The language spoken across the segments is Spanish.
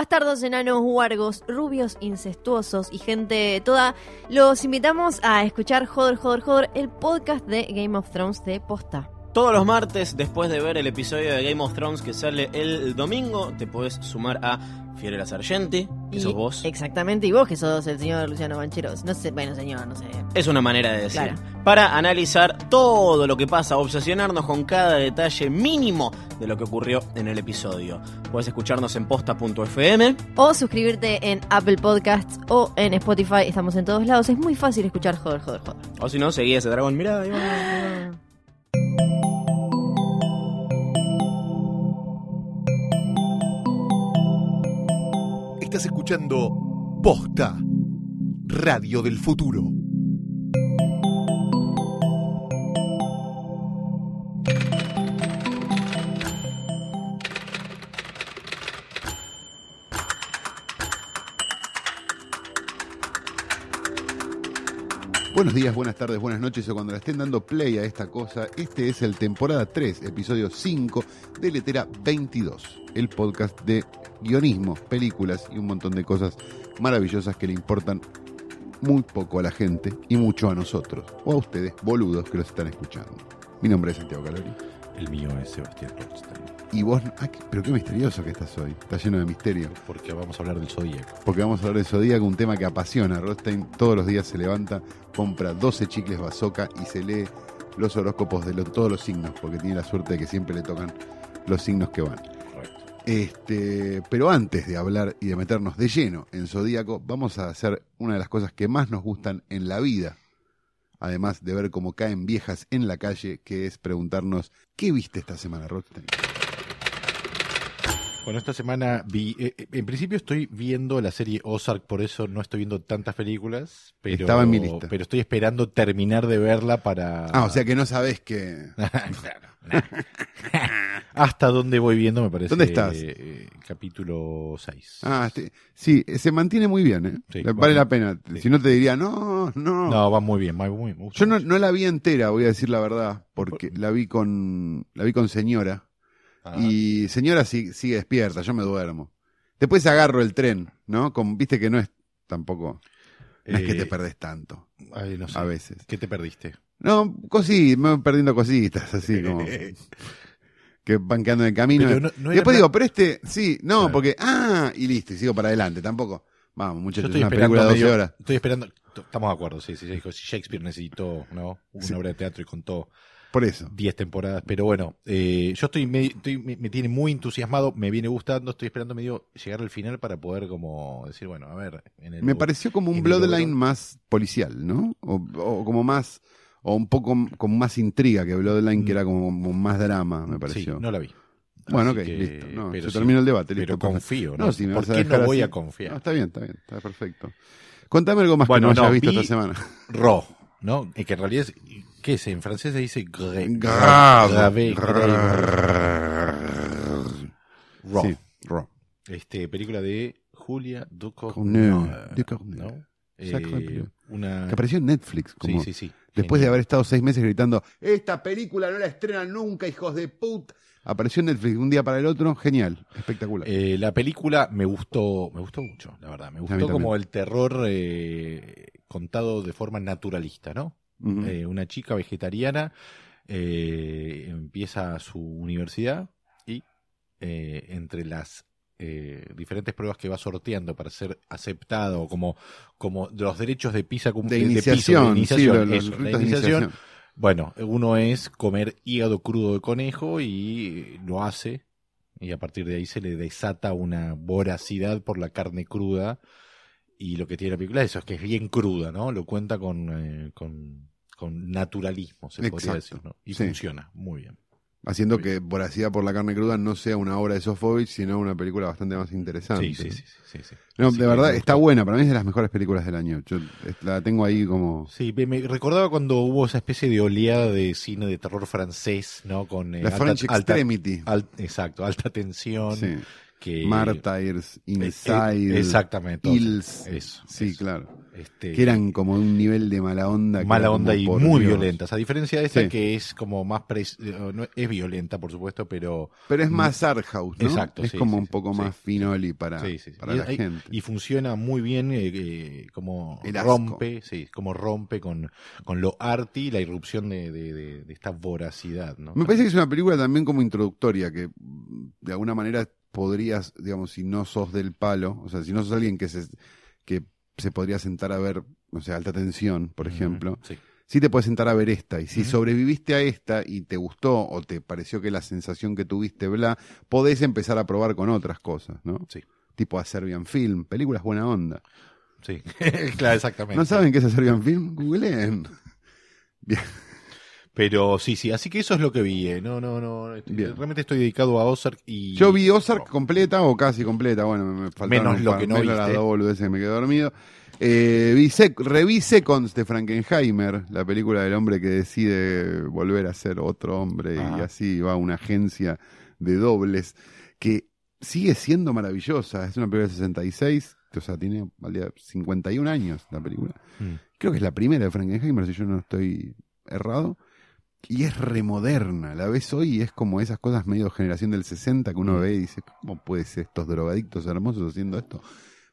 bastardos, enanos, huargos, rubios, incestuosos y gente toda, los invitamos a escuchar Joder, Joder, Joder, el podcast de Game of Thrones de Posta. Todos los martes, después de ver el episodio de Game of Thrones que sale el domingo, te podés sumar a Fiorella Sargenti, que Y- sos vos. Exactamente, y vos que sos el señor Luciano Bancheros. No sé, bueno, señor, no sé. Es una manera de decir. Claro. Para analizar todo lo que pasa, obsesionarnos con cada detalle mínimo de lo que ocurrió en el episodio. Puedes escucharnos en posta.fm. O suscribirte en Apple Podcasts o en Spotify. Estamos en todos lados. Es muy fácil escuchar Joder, Joder, Joder. O si no, seguí ese dragón. Mirá, ahí va, ahí va. Estás escuchando Posta, Radio del Futuro. Buenos días, buenas tardes, buenas noches o cuando le estén dando play a esta cosa, este es el temporada 3, episodio 5 de Letera 22, el podcast de guionismo, películas y un montón de cosas maravillosas que le importan muy poco a la gente y mucho a nosotros, o a ustedes, boludos que los están escuchando. Mi nombre es Santiago Calori. El mío es Sebastián Rothstein. Y vos, ah, pero qué misterioso que estás hoy, está lleno de misterio. Porque vamos a hablar del zodíaco. Porque vamos a hablar de Zodíaco, un tema que apasiona. Rothstein todos los días se levanta, compra 12 chicles bazooka y se lee los horóscopos de lo- todos los signos, porque tiene la suerte de que siempre le tocan los signos que van. Este, pero antes de hablar y de meternos de lleno en Zodíaco, vamos a hacer una de las cosas que más nos gustan en la vida, además de ver cómo caen viejas en la calle, que es preguntarnos, ¿qué viste esta semana, Rothstein? Bueno, esta semana vi. eh, eh, en principio estoy viendo la serie Ozark, por eso no estoy viendo tantas películas. Pero, Estaba en mi lista. Pero estoy esperando terminar de verla para. Ah, o sea que no sabés que... Hasta dónde voy viendo, me parece. ¿Dónde estás? eh, capítulo 6. Ah, este- sí, se mantiene muy bien, ¿eh? Sí, vale la pena. sí. Si no te diría, no, no. No, va muy bien, va muy, gusta Yo no, no la vi entera, voy a decir la verdad, porque la vi con la vi con señora Y señora si- sigue despierta, yo me duermo. Después agarro el tren, ¿no? Con, Viste que no es tampoco, no es que eh, te perdés tanto ay, no sé. a veces. ¿Qué te perdiste? No, cosí, me voy perdiendo cositas así como que van quedando en el camino. Pero no- no y después digo, pero este, sí, no, Claro. porque, ah, y listo, y sigo para adelante, tampoco. Vamos, muchachos, es una esperando película de 12 medio- horas. Estoy esperando. Estamos de acuerdo, sí, sí, sí. dijo, Si Shakespeare necesitó ¿no? una Sí. obra de teatro y contó Por eso. 10 temporadas. Pero bueno, eh, yo estoy, medio- estoy- me, me tiene muy entusiasmado, me viene gustando. Estoy esperando medio llegar al final para poder, como decir, bueno, a ver. En el Me pareció como un Bloodline más policial, ¿no? O, o como más, o un poco con más intriga que Bloodline, que era como, más drama, me Sí, pareció. no la vi. bueno, Así ok, que- listo. No, se sí, terminó el debate, listo. Pero confío, ¿no? No, si me ¿Por qué no voy así? a confiar? No, está bien, está bien, está perfecto. Contame algo más Bueno, que no, no, hayas visto vi- esta semana. Ro, ¿no? Y que en realidad es. ¿Qué es? En francés se dice grave. Grave. Ro. Sí, Raw. Este, película de Julia Ducournau. Ducournau. Eh, una... Que apareció en Netflix. Como Sí, sí, sí. Después de haber estado seis meses gritando, esta película no la estrenan nunca, hijos de puta. Apareció en Netflix un día para el otro, genial, espectacular. Eh, la película me gustó, me gustó mucho, la verdad. Me gustó como el terror eh, contado de forma naturalista, ¿no? Eh, una chica vegetariana eh, empieza su universidad y eh, entre las eh, diferentes pruebas que va sorteando para ser aceptado como como de los derechos de pizza cum- de piso, iniciación, sí, los de iniciación. iniciación. Bueno, uno es comer hígado crudo de conejo y lo hace y a partir de ahí se le desata una voracidad por la carne cruda y lo que tiene la película es eso, es que es bien cruda, ¿no? Lo cuenta con, eh, con, con naturalismo, se podría Exacto, decir, ¿no? Y sí. funciona muy bien. Haciendo Muy que Voracidad por la carne cruda no sea una obra de Sofovich, sino una película bastante más interesante. Sí, sí, sí, sí, sí, sí. No, Así de verdad, está buena. Para mí es de las mejores películas del año. Yo eh, la tengo ahí como... Sí, me, recordaba cuando hubo esa especie de oleada de cine de terror francés, ¿no? Con eh, La French Extremity. exacto, alta tensión. Sí. Que, Martyrs, Eh, eh, Inside, exactamente. Hills. Eso. Sí, eso. claro. Este, Que eran como un nivel de mala onda. mala onda y muy Dios. violentas. A diferencia de esta Sí. que es como más... pres- no, es violenta, por supuesto, pero... Pero es más art house, ¿no? Exacto, Es sí, como sí, un poco más finoli para, para y, la hay- gente. y funciona muy bien eh, eh, como El rompe, sí, como rompe con, con lo arty, la irrupción de, de- de- de esta voracidad, ¿no? Me parece que es una película también como introductoria, que mm, de alguna manera podrías, digamos, si no sos del palo, o sea, si no sos alguien que se, que se podría sentar a ver, no sé, alta tensión, por ejemplo, Sí. sí te puedes sentar a ver esta. Y si sobreviviste a esta y te gustó o te pareció que la sensación que tuviste, bla, podés empezar a probar con otras cosas, ¿no? Sí. Tipo a Serbian Film, películas buena onda. Sí, claro, exactamente. ¿No saben qué es a Serbian Film? Googleen. Pero sí, sí, así que eso es lo que vi. eh. No, no, no. Bien. Realmente estoy dedicado a Ozark y. Yo vi Ozark completa o casi completa, bueno, me, faltaron Menos lo par- que no menos viste. que me quedé dormido. Eh, vi Sec- reví Seconds de Frankenheimer, la película del hombre que decide volver a ser otro hombre y así va a una agencia de dobles que sigue siendo maravillosa. Es una película de 66, o sea, tiene valía 51 años la película. Mm. Creo que es la primera de Frankenheimer, si yo no estoy errado. Y es remoderna, la ves hoy y es como esas cosas medio generación del 60 que uno Mm. ve y dice, ¿cómo puede ser estos drogadictos hermosos haciendo esto?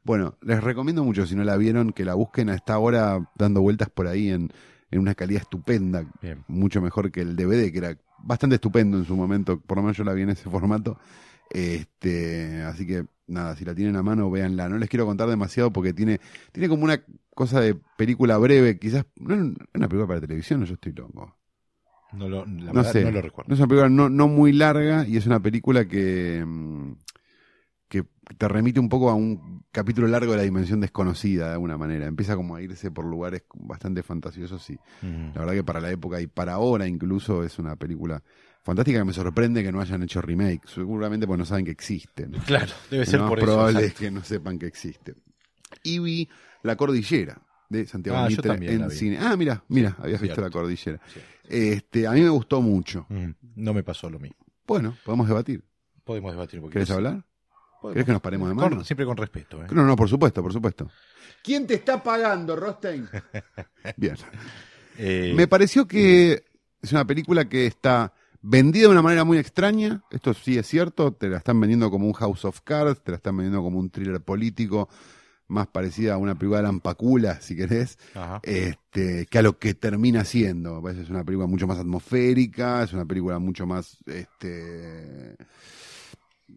Bueno, les recomiendo mucho, si no la vieron, que la busquen a esta hora dando vueltas por ahí en, en una calidad estupenda, Bien. mucho mejor que el DVD, que era bastante estupendo en su momento, por lo menos yo la vi en ese formato. Este, así que nada, si la tienen a mano, véanla. No les quiero contar demasiado porque tiene, tiene como una cosa de película breve, quizás, no es una película para televisión, yo estoy loco. No lo, la No sé. no lo recuerdo. No es una película no, no muy larga y es una película que, mm, que te remite un poco a un capítulo largo de la dimensión desconocida de alguna manera. Empieza como a irse por lugares bastante fantasiosos y Mm. la verdad que para la época y para ahora incluso es una película fantástica que me sorprende que no hayan hecho remake. Seguramente porque no saben que existe. ¿no? Claro, debe Lo ser por probable eso. es que no sepan que existe. Y vi La Cordillera de Santiago Ah, Mitre en cine. Ah, mira, mira, habías visto cierto. La Cordillera. Sí. Este, a mí me gustó mucho. Mm. No me pasó lo mismo. Bueno, podemos debatir. Podemos debatir. ¿Querés hablar? Podemos. ¿Querés que nos paremos de Con- mano? siempre con respeto. ¿eh? No, no, por supuesto, por supuesto. ¿Quién te está pagando, Rostein? Bien. Eh, Me pareció que es una película que está vendida de una manera muy extraña. Esto sí es cierto. Te la están vendiendo como un House of Cards, te la están vendiendo como un thriller político más parecida a una película de Lampacula, si querés, ajá. este, que a lo que termina siendo. Es una película mucho más atmosférica, es una película mucho más este,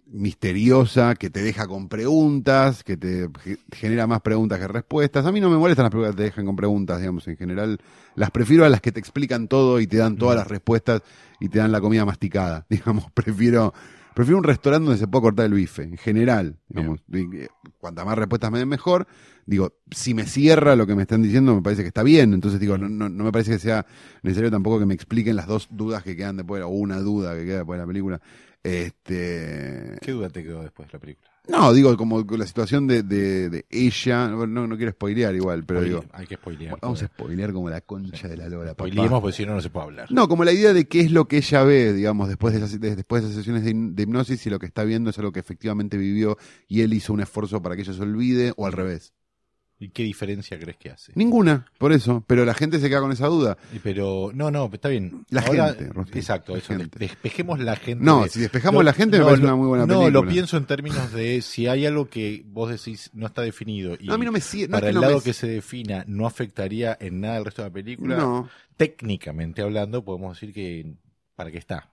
misteriosa, que te deja con preguntas, que te ge- genera más preguntas que respuestas. A mí no me molestan las películas que te dejan con preguntas, digamos, en general. Las prefiero a las que te explican todo y te dan todas las respuestas y te dan la comida masticada. Digamos, prefiero, prefiero un restaurante donde se pueda cortar el bife, en general. Digamos, eh, cuantas más respuestas me den mejor. Digo, si me cierra lo que me están diciendo, me parece que está bien. Entonces digo, no, no, no me parece que sea necesario tampoco que me expliquen las dos dudas que quedan después, o una duda que queda después de la película. Este, ¿Qué duda te quedó después de la película? No, digo, como la situación de, de, de ella, no, no quiero spoilear igual, pero Spoile- digo, hay que spoilear. vamos a spoilear como la concha de la lora. Spoileemos porque si no, no se puede hablar. No, como la idea de qué es lo que ella ve, digamos, después de esas, de- después de esas sesiones de hipnosis y lo que está viendo es algo que efectivamente vivió y él hizo un esfuerzo para que ella se olvide o al revés. ¿Y qué diferencia crees que hace? Ninguna, por eso, pero la gente se queda con esa duda. Pero, no, no, está bien. La Ahora- gente, Rosti, Exacto, la eso, gente. despejemos la gente. No, si despejamos Lo- la gente me no, parece lo- una muy buena no, película. lo pienso en términos de si hay algo que vos decís no está definido y No, a mí no me sigue- no es para que el no lado me- que se defina no afectaría en nada el resto de la película, No, técnicamente hablando podemos decir que para qué está.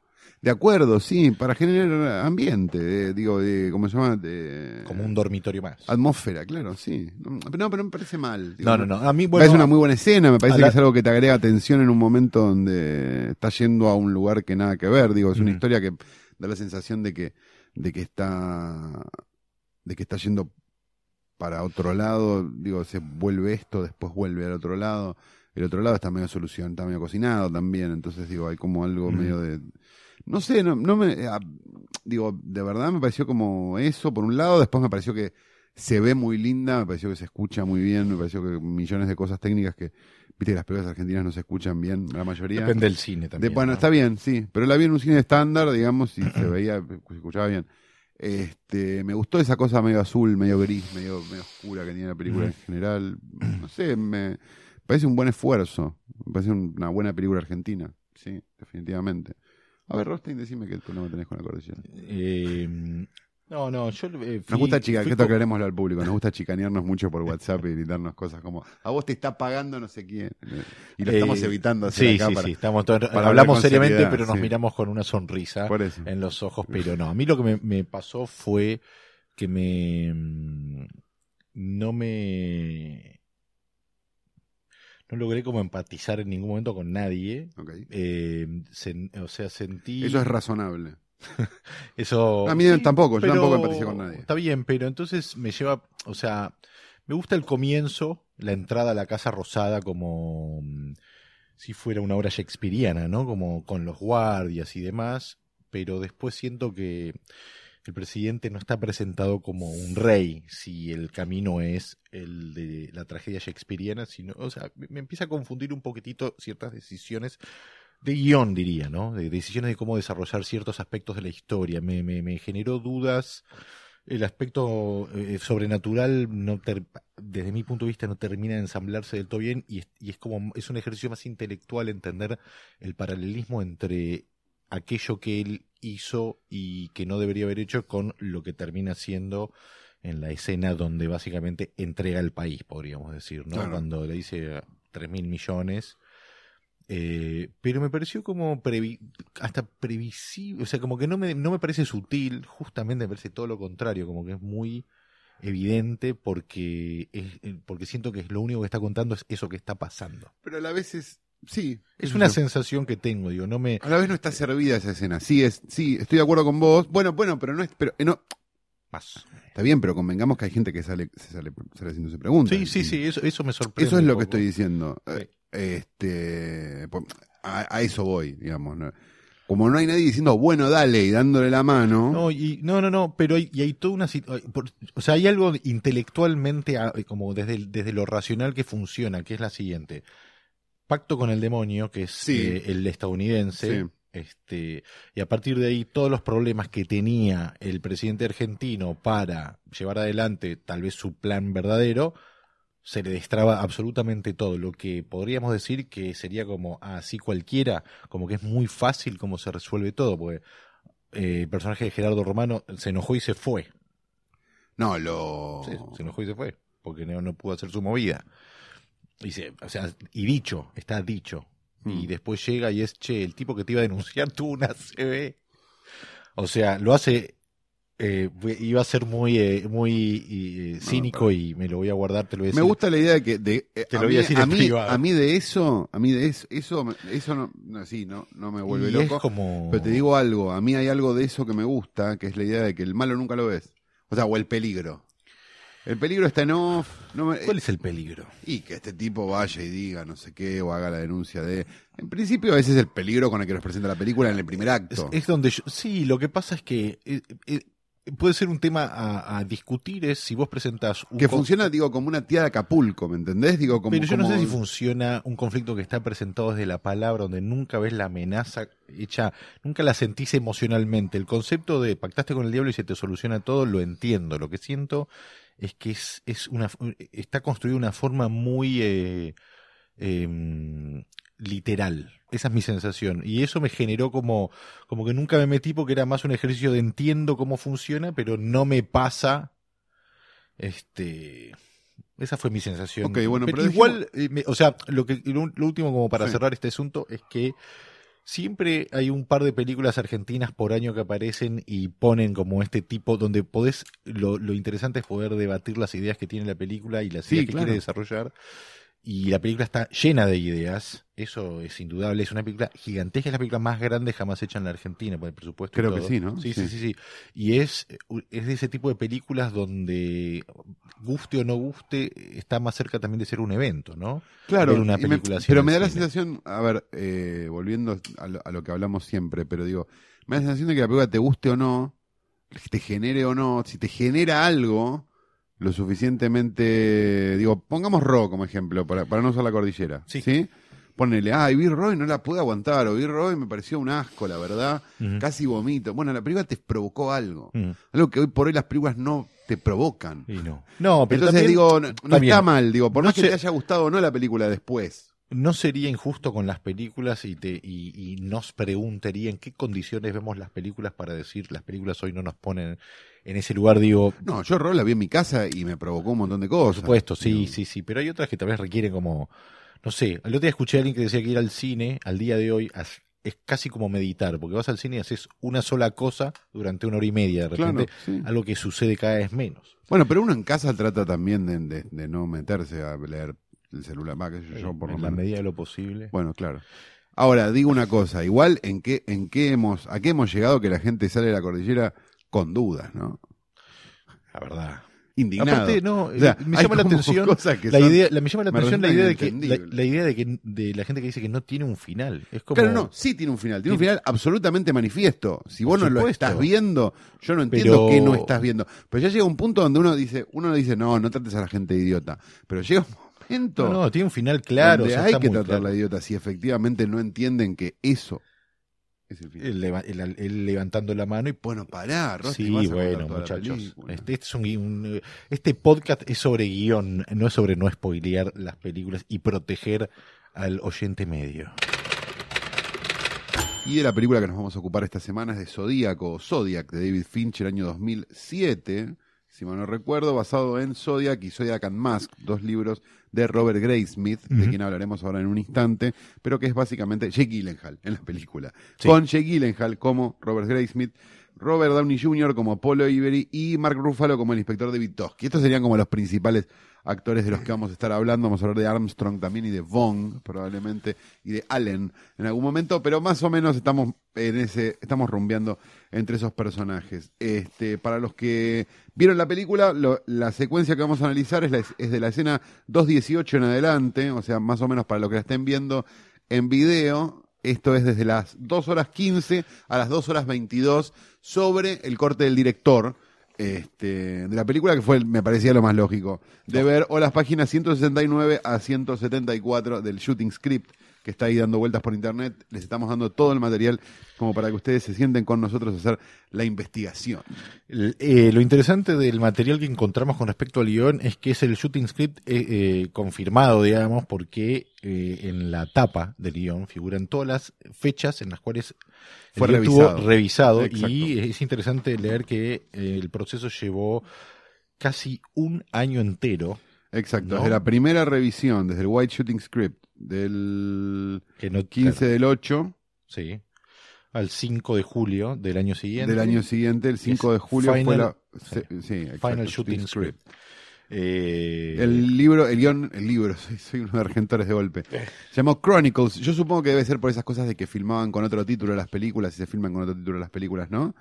De acuerdo, sí, para generar ambiente, de- digo, de, ¿cómo se llama? De, Como un dormitorio más. Atmósfera, claro, sí. No, pero no, pero me parece mal. digo, No, no, no. A mí, Me bueno, parece una muy buena escena, me parece la- que es algo que te agrega atención en un momento donde está yendo a un lugar que nada que ver. Digo, es una Mm. historia que da la sensación de que, de que está de que está yendo para otro lado, digo, se vuelve esto, después vuelve al otro lado, el otro lado está medio solución, está medio cocinado también, entonces digo, hay como algo Mm. medio de no sé, no, no me ah, digo, de verdad me pareció como eso por un lado, después me pareció que se ve muy linda, me pareció que se escucha muy bien, me pareció que millones de cosas técnicas que, viste que las películas argentinas no se escuchan bien, la mayoría. depende del cine De- también. bueno, ¿no? está bien, sí, pero la vi en un cine estándar, digamos, y se veía, se escuchaba bien. Este, me gustó esa cosa medio azul, medio gris, medio, medio oscura que tiene la película en general. No sé, me parece un buen esfuerzo. Me parece una buena película argentina. Sí, definitivamente. A ver, Rostein, decime qué problema tenés con la cordillera. Eh, no, no, yo eh, fui- Nos gusta chica, que esto al público, nos gusta chicanearnos mucho por WhatsApp y gritarnos cosas como a vos te está pagando no sé quién. Y lo eh, estamos evitando hacer Sí, acá sí, para- sí. Estamos para hablamos seriamente, pero nos sí. miramos con una sonrisa en los ojos. Pero no, a mí lo que me, me pasó fue que me. mm, No me. No logré como empatizar en ningún momento con nadie. Ok. Eh, sen- o sea, sentí. Eso es razonable. Eso. A mí tampoco, yo tampoco empaticé con nadie. Está bien, pero entonces me lleva. O sea, me gusta el comienzo, la entrada a la Casa Rosada como. mm, si fuera una obra shakespeariana, ¿no? Como con los guardias y demás. Pero después siento que el presidente no está presentado como un rey, si el camino es el de la tragedia shakespeariana, sino, o sea, me empieza a confundir un poquitito ciertas decisiones de guion, diría, ¿no? De decisiones de cómo desarrollar ciertos aspectos de la historia. Me, generó dudas. El aspecto eh, sobrenatural, desde mi punto de vista, no termina de ensamblarse del todo bien y y es como es un ejercicio más intelectual entender el paralelismo entre aquello que él hizo y que no debería haber hecho con lo que termina siendo en la escena donde básicamente entrega el país, podríamos decir, ¿no? Claro. Cuando le dice tres mil millones. Eh, pero me pareció como previ- hasta previsible, o sea, como que no me, no me parece sutil, justamente me parece todo lo contrario, como que es muy evidente porque, es, eh, porque siento que lo único que está contando es eso que está pasando. Pero a la vez es. Sí. Es una sensación que tengo, digo, no me... A la vez no está servida esa escena. Sí, es, sí, estoy de acuerdo con vos. Bueno, bueno, pero no es. Pero, eh, no, Más. está bien, pero convengamos que hay gente que sale, se sale, sale haciéndose preguntas. Sí, sí, sí, eso, eso me sorprende. Eso es lo que estoy diciendo. Sí. Eh, Este, a, a eso voy, digamos. ¿no? Como no hay nadie diciendo, bueno, dale, y dándole la mano. No, y, no, no, no, pero hay, y hay toda una situación, o sea, hay algo intelectualmente, ah, como desde, desde lo racional que funciona, que es la siguiente. Pacto con el demonio, que es Sí. eh, el estadounidense, Sí. este, y a partir de ahí todos los problemas que tenía el presidente argentino para llevar adelante tal vez su plan verdadero, se le destraba absolutamente todo, lo que podríamos decir que sería como así cualquiera, como que es muy fácil como se resuelve todo, porque eh, el personaje de Gerardo Romano se enojó y se fue. No, lo. Sí, se enojó y se fue, porque no, no pudo hacer su movida. Y, se, o sea, y dicho, está dicho. Y Mm. después llega y es, che, el tipo que te iba a denunciar tuvo una CB. O sea, lo hace, eh, iba a ser muy, eh, muy eh, cínico y me lo voy a guardar, te lo voy a decir. Me gusta la idea de que de, eh, Te lo voy a decir a, en mí, privado. a mí de eso, a mí de eso, eso, no, no, sí, no, no me vuelve Y loco. es como... Pero te digo algo, a mí hay algo de eso que me gusta, que es la idea de que el malo nunca lo ves. O sea, o el peligro. El peligro está en off. No me- ¿Cuál es el peligro? Y que este tipo vaya y diga no sé qué o haga la denuncia de... En principio ese es el peligro con el que nos presenta la película en el primer acto. es donde yo, sí, lo que pasa es que eh, eh, puede ser un tema a, a discutir es si vos presentás un que funciona, digo, como una tía de Acapulco, ¿me entendés? Digo, como, pero yo no sé si funciona un conflicto que está presentado desde la palabra, donde nunca ves la amenaza hecha, nunca la sentís emocionalmente. El concepto de pactaste con el diablo y se te soluciona todo, lo entiendo. Lo que siento es que es, es una, está construido de una forma muy eh, em, literal. Esa es mi sensación. Y eso me generó como, como que nunca me metí porque era más un ejercicio de entiendo cómo funciona, pero no me pasa. Este. Esa fue mi sensación. Ok, bueno, pero igual, eh, me- o sea, lo que lo, lo último como para Sí. cerrar este asunto es que siempre hay un par de películas argentinas por año que aparecen y ponen como este tipo donde podés lo, lo interesante es poder debatir las ideas que tiene la película y las Sí, ideas que claro. quiere desarrollar y la película está llena de ideas eso es indudable es una película gigantesca es la película más grande jamás hecha en la Argentina por el presupuesto y Creo que sí, ¿no? sí, sí Sí. sí y es es de ese tipo de películas donde guste o no guste está más cerca también de ser un evento no Claro, ver una me- película así pero me da la cine. sensación, a ver, eh, volviendo a lo, a lo que hablamos siempre, pero digo, me da la sensación de que la película te guste o no, te genere o no, si te genera algo lo suficientemente, digo, pongamos Ro como ejemplo, para, para no usar la cordillera, Sí. ¿sí? ponele, ay, Bill Roy no la pude aguantar, o Bill Roy me pareció un asco, la verdad, casi vomito. Bueno, la película te provocó algo, algo que hoy por hoy las películas no te provocan. Y no. No, pero Entonces también- digo, no, está mal, digo, por No más que te haya gustado o no la película después. ¿No sería injusto con las películas y, te, y, y nos preguntaría en qué condiciones vemos las películas para decir las películas hoy no nos ponen en ese lugar? Digo, No, yo Roll la vi en mi casa y me provocó un montón de cosas. por supuesto, sí, sí, sí, pero hay otras que tal vez requieren como, no sé, el otro día escuché a alguien que decía que ir al cine al día de hoy es casi como meditar, porque vas al cine y haces una sola cosa durante una hora y media, de Claro, repente, sí. algo que sucede cada vez menos. Bueno, pero uno en casa trata también de, de- de no meterse a leer el celular, va, qué sé yo, por lo en la menos. medida de lo posible. Bueno, claro. Ahora, digo una cosa, igual en qué, en qué hemos, a qué hemos llegado que la gente sale de la cordillera con dudas, ¿no? La verdad. Indignado. Aparte, no, O sea, me hay llama la atención que la son- idea, la, me llama la me atención la idea de que la, idea de que de la gente que dice que no tiene un final. Es como Claro, no, sí tiene un final, tiene un final absolutamente manifiesto. Si vos no lo estás viendo, yo no entiendo Pero- qué no estás viendo. Pero ya llega un punto donde uno dice, uno dice, no, no trates a la gente de idiota. Pero llega un momento no, no, tiene un final claro, donde o sea, hay que tratarla claro. de idiota si efectivamente no entienden que eso es el levantando la mano y Bueno, pará, Rosti, Sí, bueno, muchachos. Este, este es un, un- este podcast es sobre guion, no es sobre no spoilear las películas y proteger al oyente medio. Y de la película que nos vamos a ocupar esta semana es de Zodíaco, Zodiac, de David Fincher, año 2007, si mal no recuerdo, basado en Zodiac y Zodiac and Mask, dos libros de Robert Graysmith, de quien hablaremos ahora en un instante, pero que es básicamente Jake Gyllenhaal en la película. Sí. Con Jake Gyllenhaal como Robert Graysmith, Robert Downey Jr. como Polo Ibery y Mark Ruffalo como el inspector David Toschi. Estos serían como los principales actores de los que vamos a estar hablando. Vamos a hablar de Armstrong también y de Vaughn, probablemente, y de Allen en algún momento, pero más o menos estamos en ese, estamos rumbeando entre esos personajes. Este, para los que vieron la película, lo- la secuencia que vamos a analizar es, la- es de la escena 2.18 en adelante, o sea, más o menos para los que la estén viendo en video. Esto es desde las 2 horas 15 a las 2 horas 22 sobre el corte del director este, de la película, que fue, me parecía lo más lógico, de ver o las páginas 169 a 174 del shooting script que está ahí dando vueltas por internet. Les estamos dando todo el material como para que ustedes se sienten con nosotros a hacer la investigación. Eh, lo interesante del material que encontramos con respecto al guion es que es el shooting script eh, eh, confirmado, digamos, porque en la tapa del guion figuran todas las fechas en las cuales el Fue guion revisado. estuvo revisado Exacto. y es interesante leer que el proceso llevó casi un año entero Exacto, ¿No? desde la primera revisión, desde el White Shooting Script del que no 15 del 8 sí, al 5 de julio del año siguiente. del año siguiente, el 5 Es de julio fue la... sí. se- sí, exacto, Final Shooting Script. Eh, El libro, el guion, el libro, soy, soy uno de argentores de golpe. Eh. Se llamó Chronicles. Yo supongo que debe ser por esas cosas de que filmaban con otro título las películas y se filman con otro título las películas, ¿no?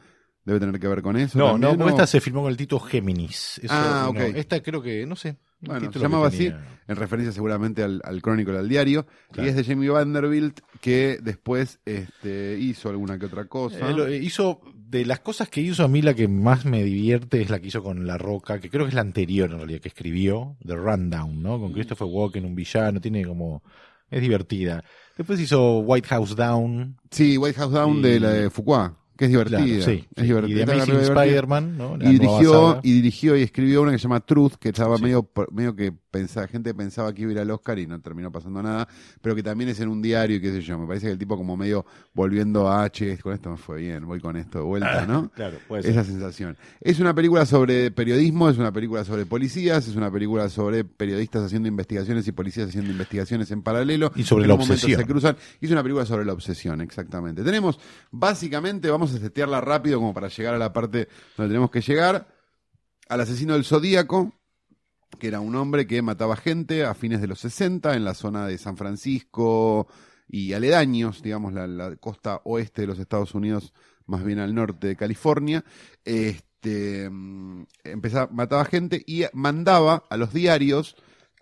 Debe tener que ver con eso. No, también, no, porque esta se filmó con el título Géminis. Eso, Ah, no, ok. Esta creo que, no sé. Bueno, se llamaba tenía. En referencia seguramente al, al Chronicle, al diario. Claro. Y es de Jamie Vanderbilt, que después este, hizo alguna que otra cosa. Eh, lo- eh, hizo, de las cosas que hizo, a mí la que más me divierte es la que hizo con La Roca, que creo que es la anterior en realidad, que escribió, The Rundown, ¿no? Con Christopher Walken, un villano, tiene como. Es divertida. Después hizo White House Down. Sí, White House Down Y- de la de Foucault, que es divertida. Claro, sí, es sí. divertida. Y de Amazing. Spider-Man, ¿no? La y dirigió y dirigió y escribió una que se llama Truth que estaba Sí. medio medio que pensaba gente pensaba que iba a ir al Oscar y no terminó pasando nada pero que también es en un diario y qué sé yo me parece que el tipo como medio volviendo a H con esto me fue bien voy con esto de vuelta no Claro, puede ser. esa sensación es una película sobre periodismo es una película sobre policías es una película sobre periodistas haciendo investigaciones y policías haciendo investigaciones en paralelo Y sobre En la obsesión. se cruzan y es una película sobre la obsesión exactamente tenemos básicamente vamos a setearla rápido como para llegar a la parte donde tenemos que llegar al asesino del Zodíaco, que era un hombre que mataba gente a fines de los 60 en la zona de San Francisco y aledaños, digamos, la, la costa oeste de los Estados Unidos, más bien al norte de California. Este, mm, empezaba, mataba gente y mandaba a los diarios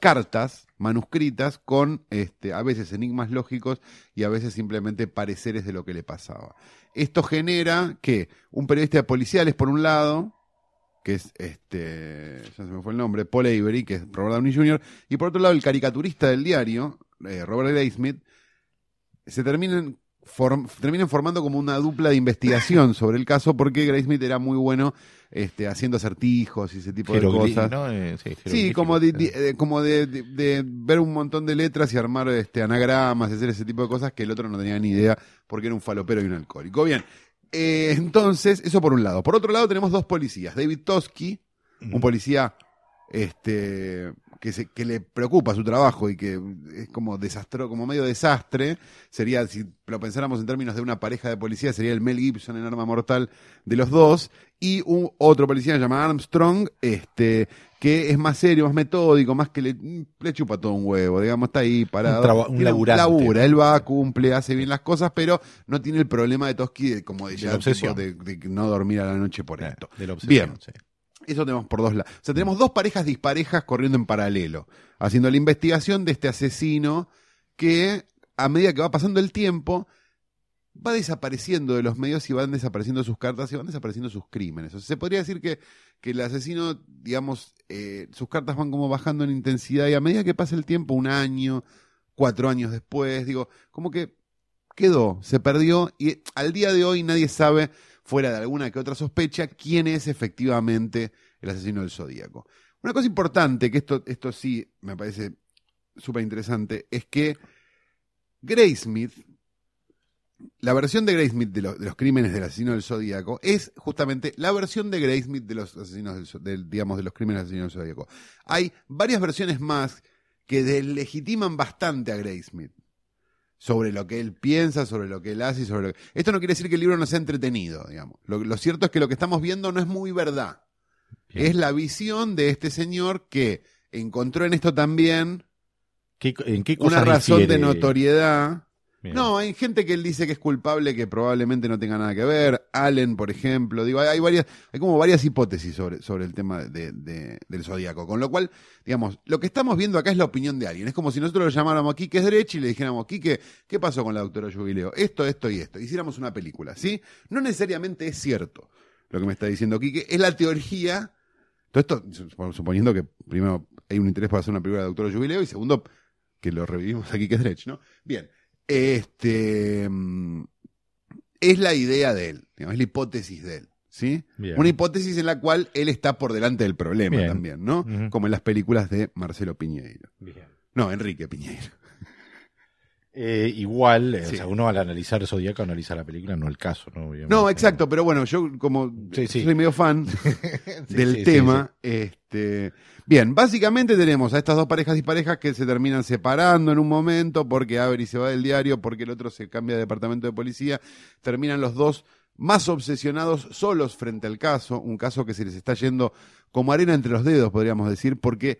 cartas manuscritas con este, a veces enigmas lógicos y a veces simplemente pareceres de lo que le pasaba. Esto genera que un periodista de policiales, por un lado, que es este, ya se me fue el nombre, Paul Avery, que es Robert Downey Jr., y por otro lado el caricaturista del diario, eh, Robert Graysmith, se terminan, form- terminan formando como una dupla de investigación sobre el caso porque Graysmith era muy bueno este, haciendo acertijos y ese tipo de cosas. ¿no? Eh, sí, como de, eh. de- como de, de- de ver un montón de letras y armar este, anagramas, hacer ese tipo de cosas que el otro no tenía ni idea porque era un falopero y un alcohólico. Bien, eh, entonces, eso por un lado. Por otro lado tenemos dos policías. David Toski, un policía este, que, se, que le preocupa su trabajo y que es como desastro, como medio desastre, sería, si lo pensáramos en términos de una pareja de policías, sería el Mel Gibson en Arma Mortal de los dos, y un otro policía llamado Armstrong, este, que es más serio, más metódico, más que le, le chupa todo un huevo, digamos, está ahí parado. Un un laburante. labura, él va, cumple, hace bien las cosas, pero no tiene el problema de Toski de, como de, De ya, tipo de, de no dormir a la noche por Eh, esto. de la obsesión, Bien. sí. Eso tenemos por dos lados. O sea, tenemos dos parejas disparejas corriendo en paralelo, haciendo la investigación de este asesino que, a medida que va pasando el tiempo, va desapareciendo de los medios y van desapareciendo sus cartas y van desapareciendo sus crímenes. O sea, se podría decir que, que el asesino, digamos, eh, sus cartas van como bajando en intensidad y a medida que pasa el tiempo, un año, cuatro años después, digo, como que quedó, se perdió y al día de hoy nadie sabe, fuera de alguna que otra sospecha, quién es efectivamente el asesino del zodíaco. Una cosa importante, que esto, esto sí me parece súper interesante, es que Graysmith, la versión de Graysmith de, de los crímenes del asesino del zodíaco es justamente la versión de Graysmith de los asesinos del- digamos, de los crímenes del asesino del zodíaco. Hay varias versiones más que deslegitiman bastante a Graysmith sobre lo que él piensa, sobre lo que él hace y sobre lo que... Esto no quiere decir que el libro no sea entretenido, digamos. Lo, lo cierto es que lo que estamos viendo no es muy verdad. Bien. Es la visión de este señor que encontró en esto también ¿Qué- ¿En qué una razón de notoriedad. No, hay gente que él dice que es culpable que probablemente no tenga nada que ver. Allen, por ejemplo. Digo, hay, varias, hay como varias hipótesis sobre, sobre el tema de, de- del zodíaco. Con lo cual, digamos, lo que estamos viendo acá es la opinión de alguien. Es como si nosotros lo llamáramos a Quique Derecho y le dijéramos, Quique, ¿qué pasó con la doctora Jubileo? Esto, esto y esto. Hiciéramos una película, ¿sí? No necesariamente es cierto lo que me está diciendo Quique. Es la teoría. Todo esto, sup- suponiendo que primero hay un interés para hacer una película de doctora Jubileo y segundo, que lo revivimos aquí que es ¿no? Bien. Este es la idea de él, digamos, es la hipótesis de él, ¿sí? Bien. Una hipótesis en la cual él está por delante del problema Bien. también, ¿no? Como en las películas de Marcelo Piñeiro. Bien. No, Enrique Piñeiro. Eh, igual, eh, Sí. o sea, uno al analizar Zodíaco analiza la película, no el caso, ¿no? Obviamente. No, exacto, pero bueno, yo como Sí, sí. soy medio fan del tema, este bien, básicamente tenemos a estas dos parejas disparejas que se terminan separando en un momento porque Avery se va del diario, porque el otro se cambia de departamento de policía, terminan los dos más obsesionados solos frente al caso, un caso que se les está yendo como arena entre los dedos, podríamos decir, porque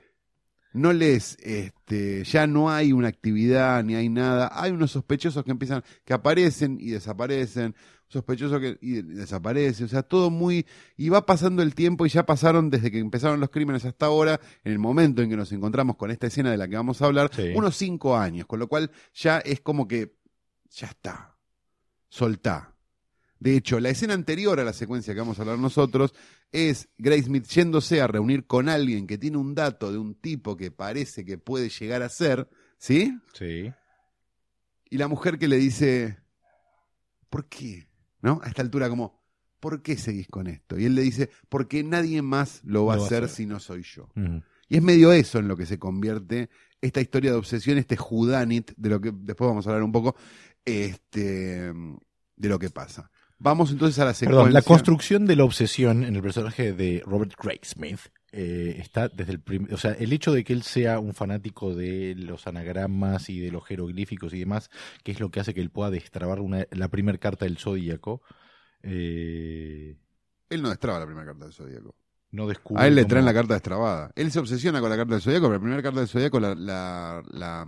no les, este, ya no hay una actividad ni hay nada. Hay unos sospechosos que empiezan, que aparecen y desaparecen, sospechosos que y desaparecen, o sea, todo muy, y va pasando el tiempo y ya pasaron desde que empezaron los crímenes hasta ahora, en el momento en que nos encontramos con esta escena de la que vamos a hablar, Sí. unos cinco años, con lo cual ya es como que, ya está, soltá. De hecho, la escena anterior a la secuencia que vamos a hablar nosotros es Grace Smith yéndose a reunir con alguien que tiene un dato de un tipo que parece que puede llegar a ser, ¿sí? Sí. Y la mujer que le dice, ¿por qué? ¿No? A esta altura como, ¿por qué seguís con esto? Y él le dice, porque nadie más lo va Lo a va a hacer si no soy yo. Y es medio eso en lo que se convierte esta historia de obsesión, este Judanit, de lo que después vamos a hablar un poco, este, de lo que pasa. Vamos entonces a la secuencia. Perdón, la construcción de la obsesión en el personaje de Robert Graysmith eh, está desde el primer, o sea, el hecho de que él sea un fanático de los anagramas y de los jeroglíficos y demás, que es lo que hace que él pueda destrabar una, la primera carta del zodíaco, eh, Él no destraba la primera carta del Zodíaco. no descubre. A él le cómo- traen la carta destrabada. Él se obsesiona con la carta del Zodíaco, pero la primera carta del Zodíaco la, la, la,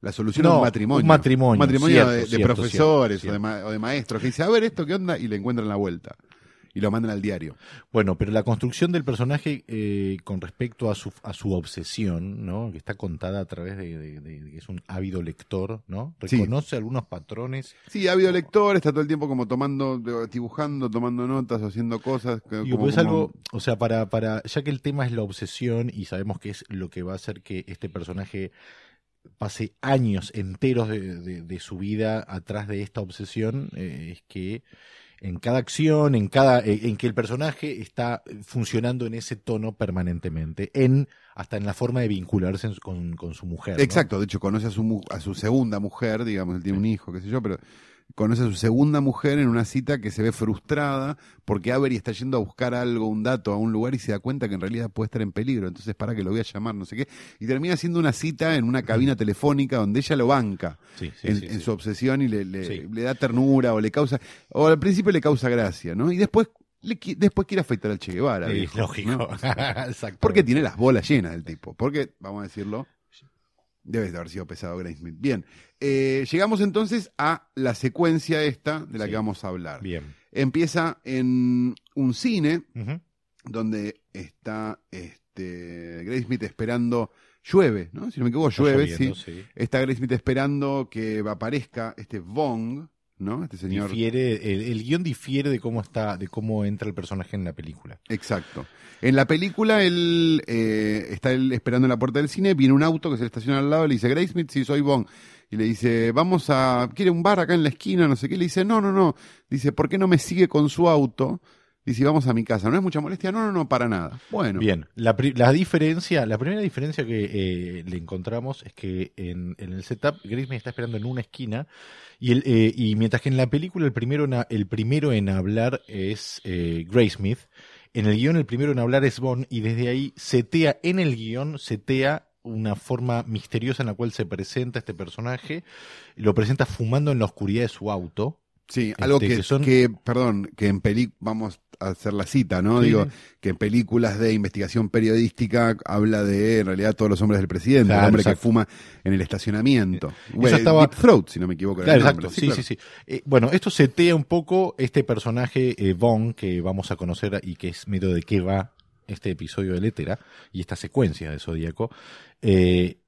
la solución No, un matrimonio. un matrimonio, Un matrimonio cierto, de, de cierto, profesores cierto, O, de ma- o de maestros que dice, a ver esto, ¿qué onda? Y le encuentran la vuelta. Y lo mandan al diario. Bueno, pero la construcción del personaje eh, con respecto a su, a su obsesión, ¿no? Que está contada a través de, que es un ávido lector, ¿no? Sí. Reconoce algunos patrones. Sí, habido lector, está todo el tiempo como tomando, dibujando, tomando notas, haciendo cosas. como- pues es como- algo, o sea, para, para, ya que el tema es la obsesión y sabemos que es lo que va a hacer que este personaje pase años enteros de, de- de su vida atrás de esta obsesión, eh, es que en cada acción, en cada, eh, en que el personaje está funcionando en ese tono permanentemente, en hasta en la forma de vincularse con, con su mujer. ¿no? Exacto, de hecho conoce a su, a su segunda mujer, digamos, él tiene un hijo, qué sé yo, pero conoce a su segunda mujer en una cita que se ve frustrada porque Avery está yendo a buscar algo, un dato a un lugar y se da cuenta que en realidad puede estar en peligro, entonces para que lo voy a llamar, no sé qué, y termina haciendo una cita en una cabina telefónica donde ella lo banca Sí, sí, en, sí, en sí. su obsesión y le, le- Sí. le da ternura o le causa, o al principio le causa gracia, ¿no? Y después, le, después quiere afeitar al Che Guevara. Viejo, lógico. ¿no? Porque tiene las bolas llenas el tipo. Porque, vamos a decirlo, debe de haber sido pesado Graysmith. Bien, eh, llegamos entonces a la secuencia esta de la Sí. que vamos a hablar. Bien. Empieza en un cine donde está este, Graysmith esperando, llueve, ¿no? Si no me equivoco, Está llueve, sí. sí. Está Graysmith esperando que aparezca este Vong, ¿no? Este señor. Difiere, el, el guion difiere de cómo está, de cómo entra el personaje en la película. Exacto. En la película, él eh, está él esperando en la puerta del cine, viene un auto que se le estaciona al lado, le dice, Graysmith, sí, soy Bond. Y le dice, vamos a, ¿quiere un bar acá en la esquina? No sé qué. Le dice, no, no, no. Dice, ¿por qué no me sigue con su auto? Dice, vamos a mi casa. ¿No es mucha molestia? No, no, no, para nada. Bueno. Bien, la, diferencia, la primera diferencia que eh, le encontramos es que en, el setup Graysmith está esperando en una esquina y, eh, y mientras que en la película el primero en, el primero en hablar es eh, en el guion el primero en hablar es Bond y desde ahí setea, en el guion setea una forma misteriosa en la cual se presenta este personaje, lo presenta fumando en la oscuridad de su auto. Sí, algo Este, que, que son- que, perdón, que en películas, vamos a hacer la cita, ¿no? Sí, Digo, que en películas de investigación periodística habla de, en realidad, todos los hombres del presidente, Claro, el hombre que fuma en el estacionamiento. Eso Bueno, estaba- Deep Throat, si no me equivoco. Claro, exacto. Sí, claro. sí, sí. Eh, bueno, esto setea un poco este personaje eh, Vaughn que vamos a conocer y que es medio de qué va este episodio de Létera y esta secuencia de Zodíaco. Eh,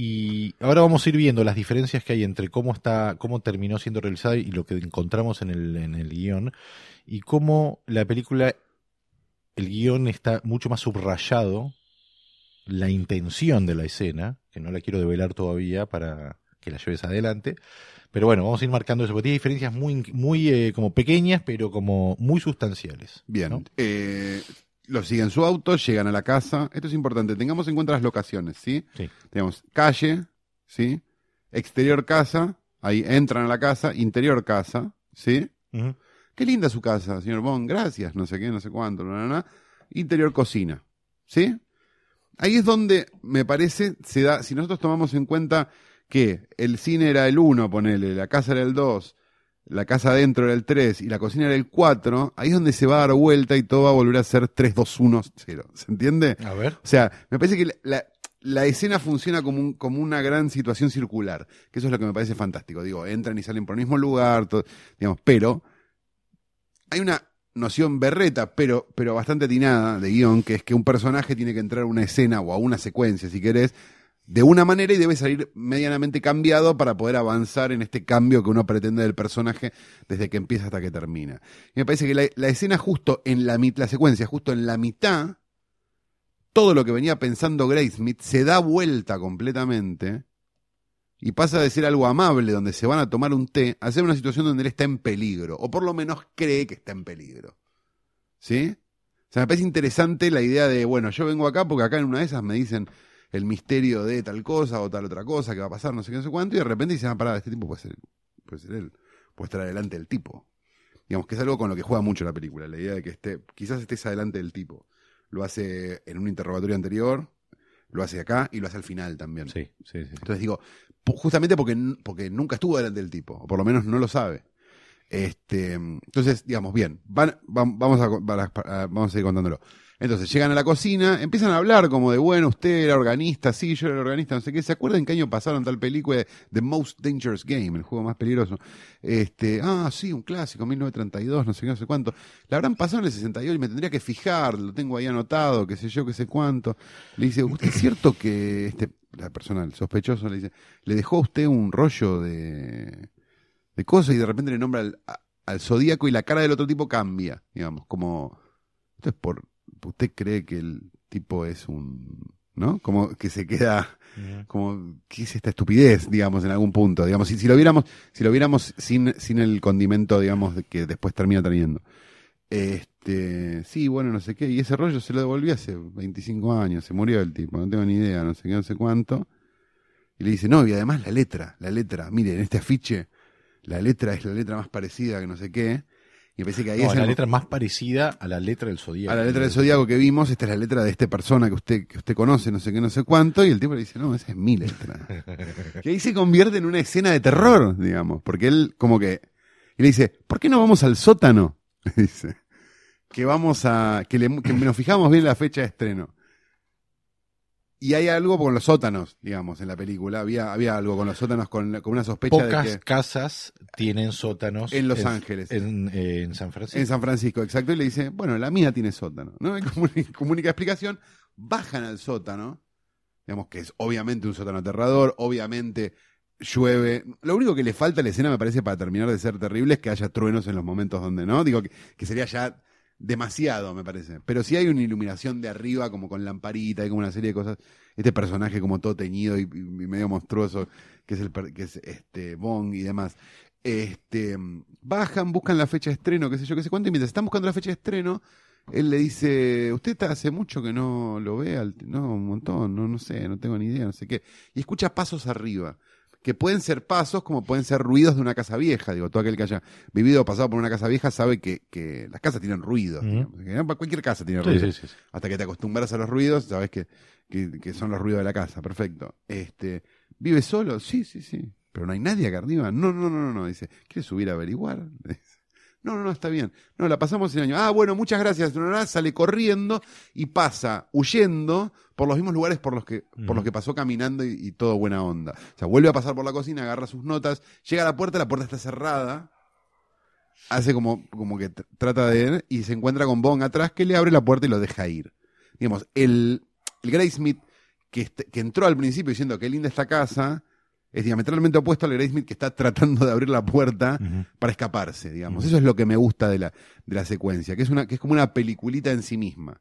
y ahora vamos a ir viendo las diferencias que hay entre cómo está, cómo terminó siendo realizada y lo que encontramos en el, en el guion y cómo la película, el guion está mucho más subrayado, la intención de la escena, que no la quiero develar todavía para que la lleves adelante, pero bueno, vamos a ir marcando eso, porque tiene diferencias muy, muy eh, como pequeñas, pero como muy sustanciales. Bien, ¿no? eh, lo siguen su auto, llegan a la casa. Esto es importante, tengamos en cuenta las locaciones, ¿sí? Sí. Tenemos calle, ¿sí? Exterior casa, ahí entran a la casa, interior casa, ¿sí? Qué linda su casa, señor Bond, gracias, no sé qué, no sé cuánto, bla, bla, bla. Interior cocina, ¿sí? Ahí es donde, me parece, se da, si nosotros tomamos en cuenta que el cine era el 1, ponele, la casa era el 2, la casa adentro era el 3 y la cocina era el 4, ahí es donde se va a dar vuelta y todo va a volver a ser 3, 2, 1, 0. ¿Se entiende? A ver. O sea, me parece que la, la- la escena funciona como, un- como una gran situación circular, que eso es lo que me parece fantástico. Digo, entran y salen por el mismo lugar, todo, digamos, pero hay una noción berreta, pero, pero bastante atinada de guion, que es que un personaje tiene que entrar a una escena o a una secuencia, si querés, de una manera y debe salir medianamente cambiado para poder avanzar en este cambio que uno pretende del personaje desde que empieza hasta que termina. Y me parece que la, escena justo en la, mit- la secuencia, justo en la mitad, todo lo que venía pensando Graysmith se da vuelta completamente y pasa de ser algo amable donde se van a tomar un té a ser una situación donde él está en peligro, o por lo menos cree que está en peligro. ¿Sí? O sea, me parece interesante la idea de, bueno, yo vengo acá porque acá en una de esas me dicen el misterio de tal cosa o tal otra cosa que va a pasar, no sé qué, no sé cuánto, y de repente dicen, ah, pará, este tipo puede ser, puede ser él, puede estar adelante del tipo. Digamos que es algo con lo que juega mucho la película, la idea de que esté, quizás estés adelante del tipo. Lo hace en un interrogatorio anterior, lo hace acá y lo hace al final también. Sí, sí, sí. Entonces digo, justamente porque, porque nunca estuvo delante del tipo, o por lo menos no lo sabe. Este, entonces, digamos, bien, vamos, a, para- contándolo. Entonces, llegan a la cocina, empiezan a hablar como de, bueno, usted era organista, sí, yo era organista, no sé qué. ¿Se acuerdan qué año pasaron tal película de The Most Dangerous Game, el juego más peligroso? Este, ah, sí, un clásico, 1932, no sé qué, no sé cuánto. La habrán pasado en el 68 y me tendría que fijar, lo tengo ahí anotado, qué sé yo, qué sé cuánto. Le dice, ¿usted es cierto que este, la persona, el sospechoso, le dice, le dejó a usted un rollo de, de cosas y de repente le nombra al, a- al zodíaco y la cara del otro tipo cambia, digamos, como, esto es por, usted cree que el tipo es un ¿no? Como que se queda como, ¿qué es esta estupidez, digamos, en algún punto? Digamos, si, si lo viéramos, si lo viéramos sin, sin el condimento, digamos, que después termina teniendo. Este, sí, bueno, no sé qué, y ese rollo se lo devolví hace 25 años, se murió el tipo, no tengo ni idea, no sé qué, no sé cuánto. Y le dice, no, y además la letra, la letra, mire, en este afiche, la letra es la letra más parecida que no sé qué. Y parece que ahí No, es la el- letra más parecida a la letra del zodíaco. a la letra del zodiaco que vimos, esta es la letra de esta persona que usted, que usted conoce, no sé qué, no sé cuánto, y el tipo le dice, no, esa es mi letra. que ahí se convierte en una escena de terror, digamos, porque él como que, y le dice, ¿por qué no vamos al sótano? Le dice, que vamos a, que, le- que nos fijamos bien la fecha de estreno. Y hay algo con los sótanos, digamos, en la película. Había, había algo con los sótanos con, con una sospecha Pocas de que. casas tienen sótanos En Los Ángeles. En, eh, en San Francisco. En San Francisco, exacto. Y le dice, bueno, la mía tiene sótano. ¿no? Como, como única explicación, bajan al sótano, digamos que es obviamente un sótano aterrador, obviamente llueve. Lo único que le falta a la escena, me parece, para terminar de ser terrible, es que haya truenos en los momentos donde no. Digo que, que sería ya demasiado, me parece. Pero sí hay una iluminación de arriba, como con lamparita y como una serie de cosas. Este personaje como todo teñido y, medio monstruoso, que es el que es este Bong y demás. Este, bajan, buscan la fecha de estreno, qué sé yo, qué sé cuánto, y mientras están buscando la fecha de estreno, él le dice, usted está hace mucho que no lo ve, no, un montón, no, no sé, no tengo ni idea, no sé qué. Y escucha pasos arriba, que pueden ser pasos como pueden ser ruidos de una casa vieja. Digo, todo aquel que haya vivido o pasado por una casa vieja sabe que, que las casas tienen ruidos. Cualquier casa tiene ruidos. sí, sí, sí. Hasta que te acostumbras a los ruidos, sabes que, que, que son los ruidos de la casa. Perfecto. Este, ¿Vive solo? Sí, sí, sí. Pero no hay nadie acá arriba. No, no, no, no, no. Dice, ¿quieres subir a averiguar? Dice, No, no, no, está bien. No, la pasamos en año. Ah, bueno, muchas gracias. No, no, no, Sale corriendo y pasa huyendo por los mismos lugares por los que, por los que pasó caminando y, y todo buena onda. O sea, vuelve a pasar por la cocina, agarra sus notas, llega a la puerta, la puerta está cerrada. Hace como, como que tr- trata de y se encuentra con Bong atrás que le abre la puerta y lo deja ir. Digamos, el, el Graysmith que, est- que entró al principio diciendo que linda esta casa es diametralmente opuesto al Graysmith que está tratando de abrir la puerta para escaparse, digamos. Eso es lo que me gusta de la, de la secuencia, que es, una, que es como una peliculita en sí misma.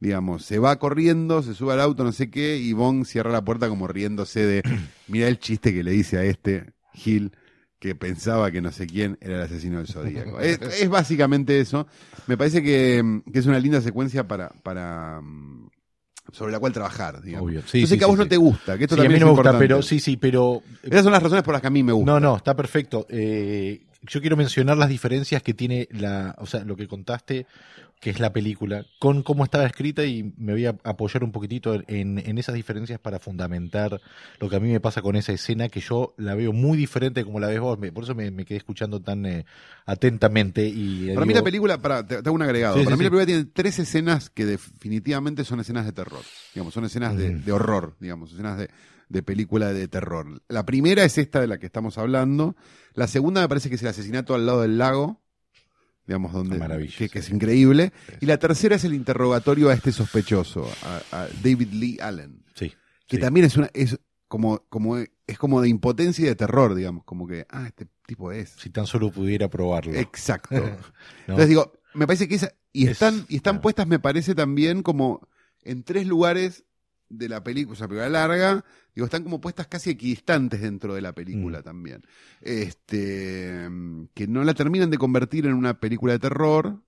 Digamos, se va corriendo, se sube al auto, no sé qué, y Bong cierra la puerta como riéndose de, mira el chiste que le dice a este Gil, que pensaba que no sé quién era el asesino del Zodíaco. es, es básicamente eso. Me parece que, que es una linda secuencia para, para mm, sobre la cual trabajar, digamos. Obvio. Sí, Yo sé sí, que a sí, vos no te gusta, que esto Sí, a también mí no es me gusta, importante. pero sí, sí, pero Esas son las razones por las que a mí me gusta. No, no, está perfecto. Eh, yo quiero mencionar las diferencias que tiene la, o sea, lo que contaste, que es la película, con cómo estaba escrita y me voy a apoyar un poquitito en, en esas diferencias para fundamentar lo que a mí me pasa con esa escena, que yo la veo muy diferente como la ves vos, me- por eso me, me quedé escuchando tan eh, atentamente y eh, Para mí la película, para, te, te hago un agregado. Sí, para sí, mí sí. la película tiene tres escenas que definitivamente son escenas de terror. Digamos, son escenas de, de horror, digamos, escenas de, de película de terror. La primera es esta de la que estamos hablando. La segunda me parece que es el asesinato al lado del lago. Digamos, donde. Que, es increíble. Sí. Y la tercera es el interrogatorio a este sospechoso, a, a David Lee Allen. sí, Que sí. también es una. Es como, como, es como de impotencia y de terror, digamos. Como que, ah, este tipo es. si tan solo pudiera probarlo. Exacto. ¿no? Entonces digo, me parece que esa. Y Es- están, y están puestas, me parece también como en tres lugares de la película, o sea, película larga, digo, están como puestas casi equidistantes dentro de la película Mm. también. Este, que no la terminan de convertir en una película de terror,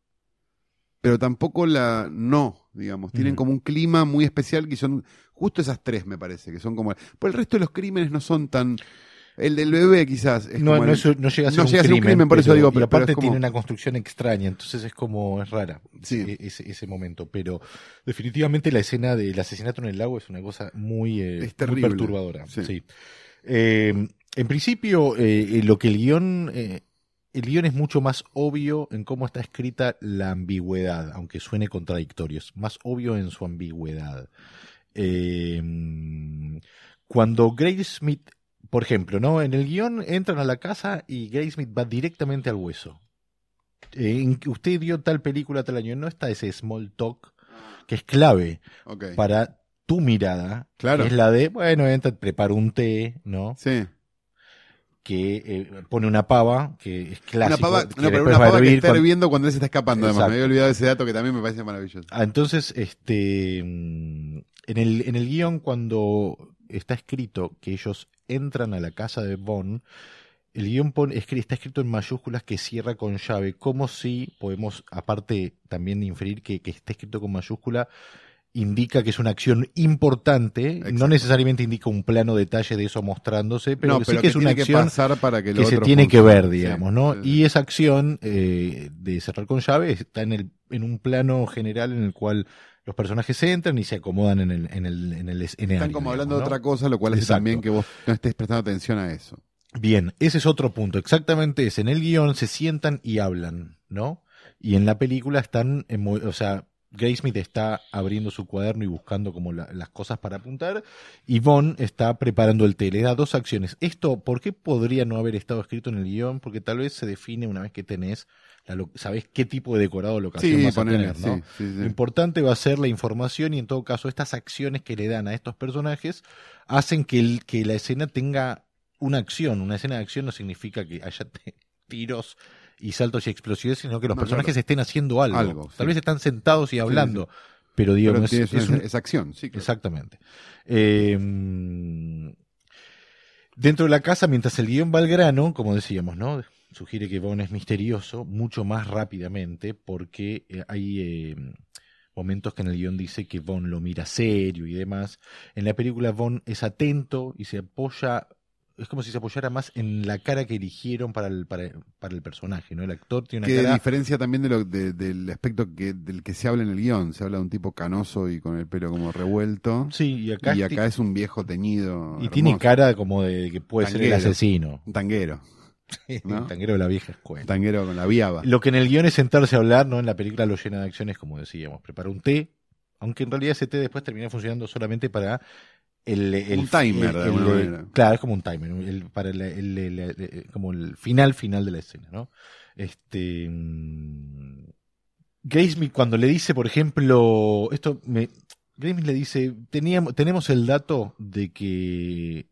pero tampoco la, no, digamos, tienen Mm. como un clima muy especial que son justo esas tres, me parece, que son como, por el resto de los crímenes no son tan, el del bebé quizás. Es no, no, el- es- no llega a ser, no un, llega a ser un crimen, por eso pero- digo, y pero- pero aparte es como- tiene una construcción extraña, entonces es como es rara Sí. e- ese, ese momento. Pero definitivamente la escena del asesinato en el lago es una cosa muy, eh, Es muy perturbadora. Sí. sí. Eh, en principio, eh, lo que el guion, eh, el guion es mucho más obvio en cómo está escrita la ambigüedad, aunque suene contradictorio, es más obvio en su ambigüedad. Eh, cuando Grace Smith, por ejemplo, ¿no? En el guion entran a la casa y Grace Smith va directamente al hueso. Eh, usted dio tal película tal año, no está ese small talk que es clave para tu mirada, Claro. que es la de, bueno, entra, prepara un té, ¿no? Sí. Que eh, pone una pava, que es clásico. Una pava, que no, pero una pava que está cuando- hirviendo cuando él se está escapando. Además, me había olvidado ese dato que también me parece maravilloso. Ah, entonces, este, mm, en el, en el guion, cuando está escrito que ellos entran a la casa de Bond, el guion está escrito en mayúsculas que cierra con llave, como si podemos, aparte, también inferir que, que esté escrito con mayúscula, indica que es una acción importante, no necesariamente indica un plano detalle de eso mostrándose, pero, no, que pero sí que es una acción que para que, se tiene que ver, digamos, Sí, ¿no? sí. Y esa acción eh, de cerrar con llave está en, el, en un plano general en el cual los personajes entran y se acomodan en el, en el, en el escenario. Están como hablando digamos, de otra cosa, lo cual hace Exacto. también que vos no estés prestando atención a eso. Bien, ese es otro punto. Exactamente es. En el guion se sientan y hablan, ¿no? Y en la película están, en mo- o sea, Graysmith está abriendo su cuaderno y buscando como la- las cosas para apuntar, y Vaughn está preparando el té. Le da dos acciones. Esto, ¿por qué podría no haber estado escrito en el guion? Porque tal vez se define una vez que tenés, la sabés qué tipo de decorado locación Sí, vas a tener, ¿no? sí, sí, sí. Lo importante va a ser la información y en todo caso estas acciones que le dan a estos personajes hacen que, el, que la escena tenga una acción. Una escena de acción no significa que haya tiros y saltos y explosiones, sino que los No, personajes claro. estén haciendo algo. Algo, Tal sí. vez están sentados y hablando, pero digo, Pero no es- es un- esa acción, sí. claro. Exactamente. Eh, mm, dentro de la casa, mientras el guion va al grano, como decíamos, ¿no? Sugiere que Vaughn es misterioso mucho más rápidamente porque eh, hay eh, momentos que en el guion dice que Vaughn lo mira serio y demás. En la película Vaughn es atento y se apoya, es como si se apoyara más en la cara que eligieron para el, para, para el personaje, ¿no? El actor tiene una Que cara... diferencia también de lo, de- del aspecto que, del que se habla en el guion. Se habla de un tipo canoso y con el pelo como revuelto. Sí, y acá, y es- acá es un viejo teñido. y tiene cara como de que puede ser el asesino. Un tanguero. tanguero de la vieja escuela. Tanguero con la viaba. Lo que en el guion es sentarse a hablar, ¿no? En la película lo llena de acciones, como decíamos. Prepara un té, aunque en realidad ese té después termina funcionando solamente para el... el Un timer, de alguna manera. Claro, es como un timer, el- para el, como el final final de la escena, ¿no? Este... mm, Graysmith cuando le dice, por ejemplo, esto me... Graysmith le dice, teníamos, tenemos el dato de que eh,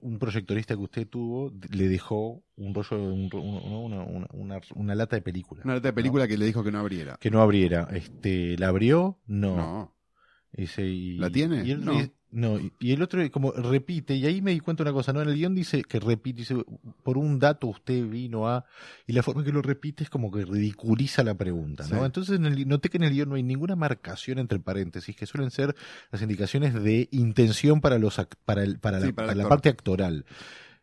un proyectorista que usted tuvo le dejó un rollo, un una, una- una- una lata de película. Una nota de película que le dijo que no abriera. Que no abriera. Este, ¿La abrió? No. No. Y- ¿La tiene? Y el, No. y- no, y- el otro como repite, y ahí me di cuenta una cosa, ¿no? En el guion dice que repite, dice, por un dato usted vino a... Y la forma que lo repite es como que ridiculiza la pregunta, ¿no? Sí. Entonces en el- noté que en el guion no hay ninguna marcación entre paréntesis, que suelen ser las indicaciones de intención para, los para, el, para, Sí, la, para la parte actoral.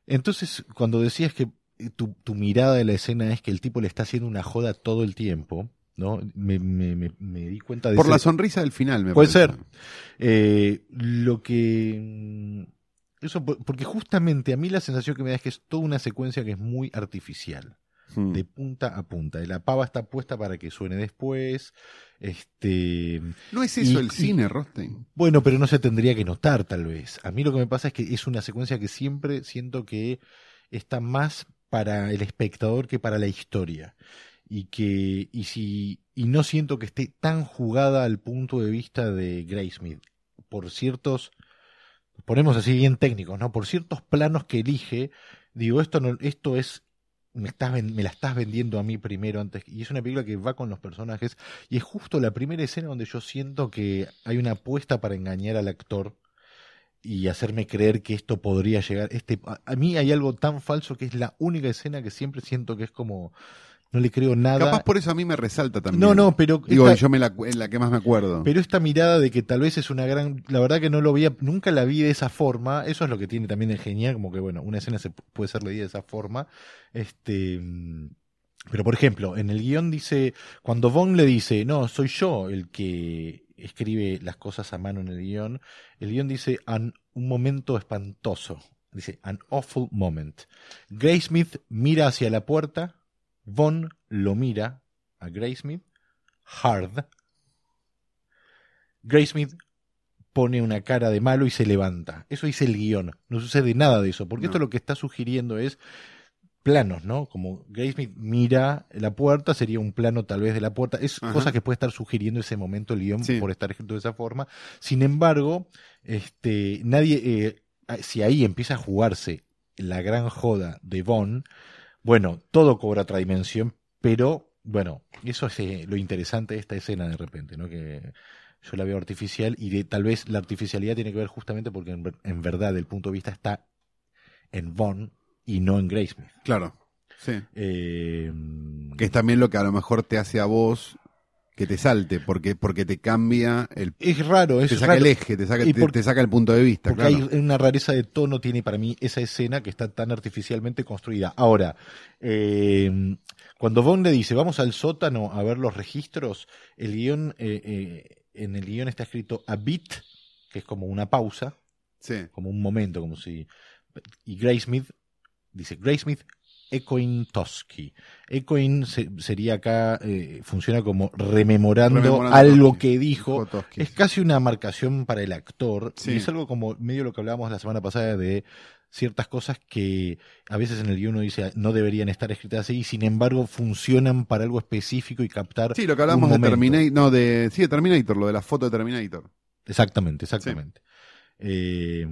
Entonces, cuando decías que tu, tu mirada de la escena es que el tipo le está haciendo una joda todo el tiempo, ¿no? Me, me, me, me di cuenta de Por la sonrisa del final, me Puede parece. ser. Eh, lo que. mm, Eso, por- porque justamente a mí la sensación que me da es que es toda una secuencia que es muy artificial, Hmm. de punta a punta. La pava está puesta para que suene después. Este. ¿No es eso y- el cine, Rostein? Bueno, pero no se tendría que notar, tal vez. A mí lo que me pasa es que es una secuencia que siempre siento que está más para el espectador que para la historia. Y que, y si, y no siento que esté tan jugada al punto de vista de Graysmith. Por ciertos, ponemos así bien técnicos, ¿no? Por ciertos planos que elige, digo, esto no, esto es, me estás, me la estás vendiendo a mí primero antes, y es una película que va con los personajes, y es justo la primera escena donde yo siento que hay una apuesta para engañar al actor y hacerme creer que esto podría llegar. Este, a, a mí hay algo tan falso que es la única escena que siempre siento que es como no le creo nada. Capaz por eso a mí me resalta también. no, no, pero Digo, esta, yo me la, la que más me acuerdo. pero esta mirada de que tal vez es una gran, la verdad que no lo veía, nunca la vi de esa forma. Eso es lo que tiene también de genial, como que bueno, una escena se pu- puede ser leída de esa forma. Este, mm, pero por ejemplo, en el guion dice, cuando Vaughn le dice, no, soy yo el que escribe las cosas a mano en el guion, el guion dice "An- un momento espantoso. Dice, an awful moment. Graysmith mira hacia la puerta, Vaughn lo mira a Graysmith, hard. Graysmith pone una cara de malo y se levanta. Eso dice el guion. No sucede nada de eso, porque No. esto lo que está sugiriendo es planos, ¿no? Como Graysmith mira la puerta, sería un plano tal vez de la puerta. Es Ajá. cosa que puede estar sugiriendo ese momento el guion Sí. por estar escrito de esa forma. Sin embargo, este, nadie, eh, si ahí empieza a jugarse la gran joda de Bond, bueno, todo cobra otra dimensión, pero bueno, eso es eh, lo interesante de esta escena de repente, ¿no? Que yo la veo artificial y de, tal vez la artificialidad tiene que ver justamente porque en, ver- en verdad el punto de vista está en Vaughn y no en Graysmith. Claro. Sí. Eh, Que es también lo que a lo mejor te hace a vos que te salte, porque, porque te cambia el, es raro, es te saca raro. el eje, te saca, Y te, por- te saca el punto de vista, Porque claro. hay una rareza de tono, tiene para mí esa escena que está tan artificialmente construida. Ahora, eh, cuando Bond le dice, vamos al sótano a ver los registros, el guion, eh, eh, en el guion está escrito a beat, que es como una pausa, Sí. como un momento, como si... Y Graysmith dice, Graysmith Echoing Tosky. Echoing se- sería acá, eh, funciona como rememorando, Rememorando algo Tosky. que dijo. Es casi una marcación para el actor. Sí. Y es algo como medio lo que hablábamos la semana pasada de ciertas cosas que a veces en el guion uno dice no deberían estar escritas así y sin embargo funcionan para algo específico y captar. Sí, lo que hablamos un de. Terminator, no, de, sí, de Terminator, lo de la foto de Terminator. Exactamente, exactamente. Eh,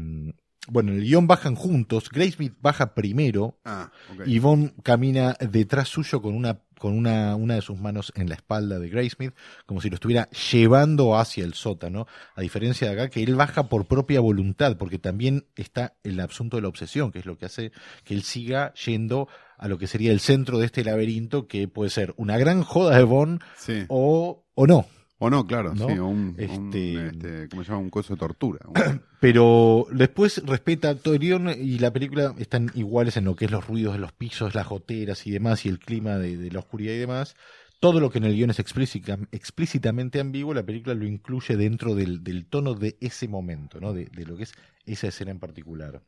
bueno, en el guion bajan juntos. Graysmith baja primero. Ah, ok. Y Bond camina detrás suyo con una con una, una de sus manos en la espalda de Graysmith, como si lo estuviera llevando hacia el sótano, a diferencia de acá, que él baja por propia voluntad, porque también está el asunto de la obsesión, que es lo que hace que él siga yendo a lo que sería el centro de este laberinto, que puede ser una gran joda de Bond sí. o, o no. O no, claro, ¿No? sí, o un, Este- un, este, ¿cómo se llama? Un coso de tortura. Un- Pero después respeta todo el guion y la película están iguales en lo que es los ruidos de los pisos, las goteras y demás, y el clima de, de la oscuridad y demás. Todo lo que en el guion es explícita- explícitamente ambiguo, la película lo incluye dentro del, del tono de ese momento, ¿no? De, de lo que es esa escena en particular.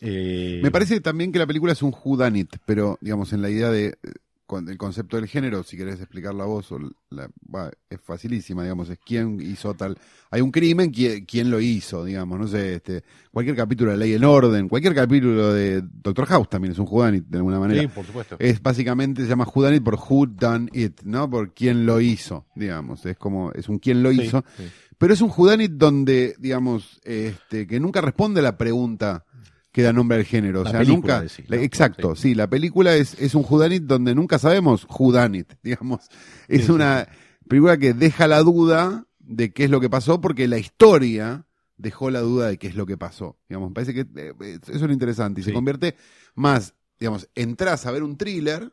Eh, Me parece también que la película es un whodunit, pero digamos en la idea de con el concepto del género, si querés explicarla vos, o la- va, es facilísima, digamos, es quién hizo tal. Hay un crimen, quién, quién lo hizo, digamos, no sé, este, cualquier capítulo de Ley en Orden, cualquier capítulo de Doctor House también es un whodunit de alguna manera. Sí, por supuesto. Es básicamente se llama whodunit por who done it, ¿no? Por quién lo hizo, digamos, es como es un quién lo Sí, hizo. sí. Pero es un whodunit donde, digamos, este, que nunca responde a la pregunta que da nombre al género. O sea, película, nunca. decís, la- ¿no? exacto, Sí. sí. la película es, es un whodunit donde nunca sabemos whodunit, digamos. Es Sí, sí, una película que deja la duda de qué es lo que pasó porque la historia dejó la duda de qué es lo que pasó. Digamos, me parece que eh, eso es lo interesante. Y se convierte más, digamos, entras a ver un thriller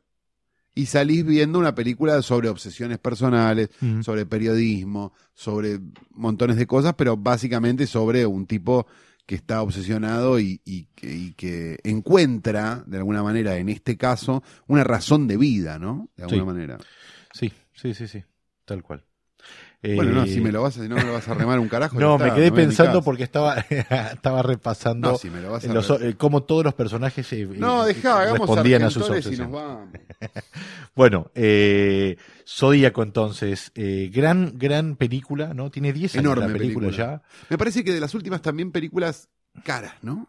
y salís viendo una película sobre obsesiones personales, sobre periodismo, sobre montones de cosas, pero básicamente sobre un tipo que está obsesionado y, y que- y que encuentra, de alguna manera, en este caso, una razón de vida, ¿no? De alguna Sí. manera. Sí, sí, sí, sí, tal cual. Bueno, no, Eh, si me lo vas a, si no me lo vas a remar un carajo. No, me quedé pensando porque estaba, estaba repasando No, si me lo vas a los- eh, cómo todos los personajes eh, No, dejá, respondían a sus obsesiones. vamos. Bueno, eh, Zodíaco entonces, eh, gran, gran película, ¿no? Tiene 10 años Enorme la película, película. ya. Me parece que de las últimas también películas caras, ¿no?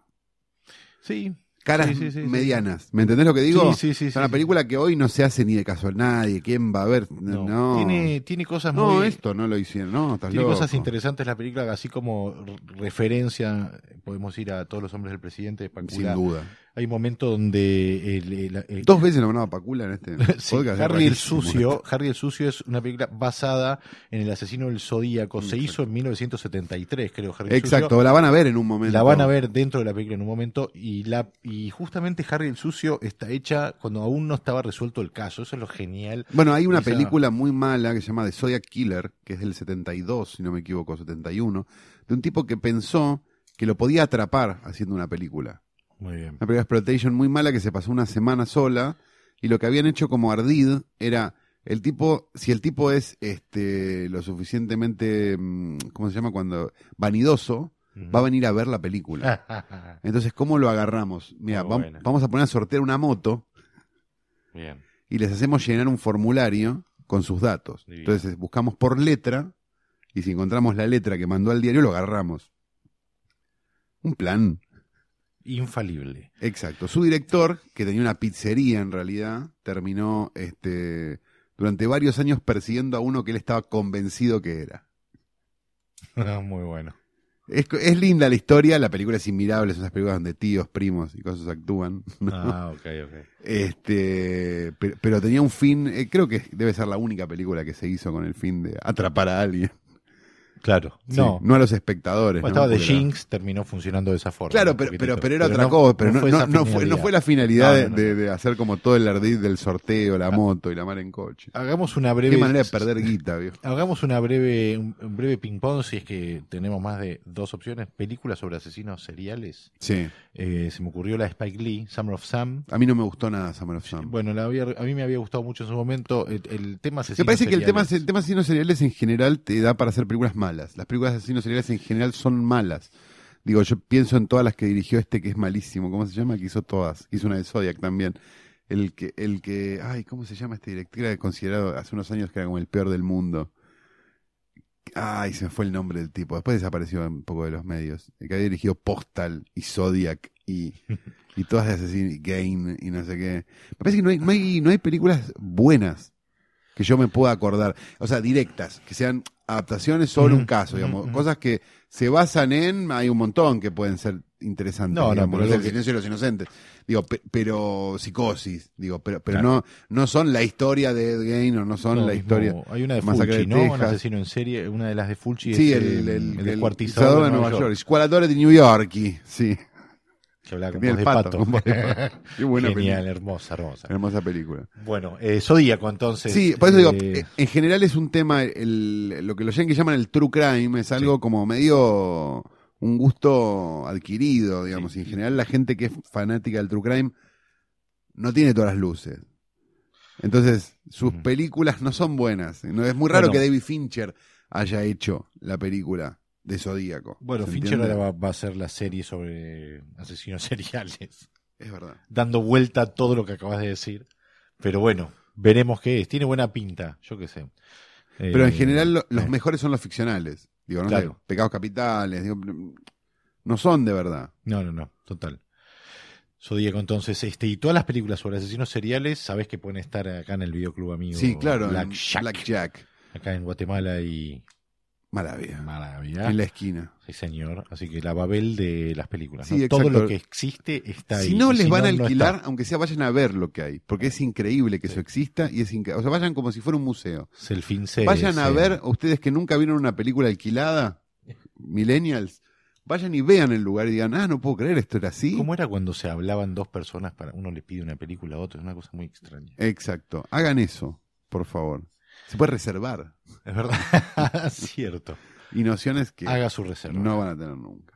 Sí. Caras Sí, sí, sí, sí. medianas. ¿Me entendés lo que digo? Sí, sí, sí, Es una película que hoy no se hace ni de caso a nadie. ¿Quién va a ver? No. No. Tiene, tiene cosas No, muy... esto no lo hicieron. No, estás Tiene loco. cosas interesantes la película, así como referencia, podemos ir a todos los hombres del presidente, Sin Pacula. duda. Hay un momento donde el, el- el- Dos veces nombrado a Pacula en este Sí, podcast. Harry el. Sucio, Harry el Sucio es una película basada en el asesino del Zodíaco. Se hizo en 1973, creo. Harry Exacto, Sucio. la van a ver en un momento. La van a ver dentro de la película en un momento y la y justamente Harry el Sucio está hecha cuando aún no estaba resuelto el caso. Eso es lo genial. Bueno, hay una Esa- película muy mala que se llama The Zodiac Killer, que es del 72, si no me equivoco, 71, de un tipo que pensó que lo podía atrapar haciendo una película. Muy bien. Una película de exploitation muy mala que se pasó una semana sola y lo que habían hecho como ardid era el tipo, si el tipo es este lo suficientemente, mm, ¿cómo se llama? Cuando vanidoso, va a venir a ver la película. Entonces, ¿cómo lo agarramos? Mira, Muy vam- buena. vamos a poner a sortear una moto bien. y les hacemos llenar un formulario con sus datos. Divino. Entonces, buscamos por letra y si encontramos la letra que mandó al diario, lo agarramos. Un plan. Infalible. Exacto. Su director, que tenía una pizzería en realidad, terminó este, durante varios años persiguiendo a uno que él estaba convencido que era. Muy bueno. Es, es linda la historia, la película es inmirable, son esas películas donde tíos, primos y cosas actúan. ¿no? Ah, ok, ok. Este, pero, pero tenía un fin, eh, creo que debe ser la única película que se hizo con el fin de atrapar a alguien. Claro, Sí, no. no a los espectadores. Bueno, ¿no? estaba de Jinx, terminó funcionando de esa forma. Claro, pero, pero, pero era otra cosa, pero no, no, no fue, no fue la finalidad de, hacer como todo el ardid del sorteo, la Ah. moto y la mar en coche. Hagamos una breve. Qué manera de perder guita, viejo. Hagamos una breve, un, breve ping-pong si es que tenemos más de dos opciones. Películas sobre asesinos seriales. Sí. Eh, se me ocurrió la de Spike Lee, Summer of Sam. A mí no me gustó nada Summer of Sam. Bueno, la había- a mí me había gustado mucho en su momento. El, el tema Me asesinos parece que el tema, el tema asesinos seriales en general te da para hacer películas malas. Las películas de asesinos seriales en general son malas. Digo, yo pienso en todas las que dirigió este que es malísimo. ¿Cómo se llama? Que hizo todas. Hizo una de Zodiac también. El que, el que, ay, ¿cómo se llama este director? Era considerado hace unos años que era como el peor del mundo. Ay, se me fue el nombre del tipo. Después desapareció un poco de los medios. El que había dirigido Postal y Zodiac y, y todas de asesinos, y Game y no sé qué. Me parece que no hay, no hay, no hay películas buenas que yo me pueda acordar. O sea, directas, que sean adaptaciones sobre un Ujú, caso, digamos. Cosas que se basan en, hay un montón que pueden ser interesantes. No, no, pero el que- silencio de los inocentes. Digo, pe- pero psicosis, digo, pero, pero Claro. no, no son la historia de Ed Gein o no son No, la historia. Hay una de Fulci, de ¿no? Un Texas. asesino en serie. Una de las de Fulci Sí, es el, el, el, el descuartizador de Nueva York. Squaladores de New York, sí. Que hablaba con voz de el pato, pato. con voz de pato. Qué buena Genial, película. hermosa, hermosa. Hermosa película. Bueno, eh, Zodíaco entonces. Sí, por eso digo, eh, eh, en general es un tema, el, lo que los yankees llaman el true crime, es algo como medio un gusto adquirido, digamos. Y en general la gente que es fanática del true crime no tiene todas las luces. Entonces, sus películas no son buenas. No, es muy raro Bueno. que David Fincher haya hecho la película de Zodíaco. bueno, ¿Se Fincher entiende? ahora va, va a hacer la serie sobre asesinos seriales, Es verdad. dando vuelta a todo lo que acabas de decir. Pero bueno, veremos qué es. Tiene buena pinta, yo qué sé. Pero en Eh, general lo- los eh, mejores son los ficcionales. Digo, no sé, Claro. pecados capitales, digo, no son de verdad. No, no, no, total. Zodíaco, entonces, este, y todas las películas sobre asesinos seriales, sabes que pueden estar acá en el videoclub amigo. Sí, claro, Black Jack. acá en Guatemala y Maravilla. Maravilla. En la esquina. Sí, señor. Así que la Babel de las películas. Sí, ¿no? Todo lo que existe está ahí. Si no les van a alquilar, aunque sea vayan a ver lo que hay, porque es increíble que Sí. eso exista y es o sea, vayan como si fuera un museo. Selfie vayan a ver, ustedes que nunca vieron una película alquilada, millennials, vayan y vean el lugar y digan, ah, no puedo creer, esto era así. ¿Cómo era cuando se hablaban dos personas para uno le pide una película a otro? Es una cosa muy extraña. Exacto. Hagan eso, por favor. Se puede reservar. Es verdad. Cierto. Y nociones que Haga su reserva. no van a tener nunca.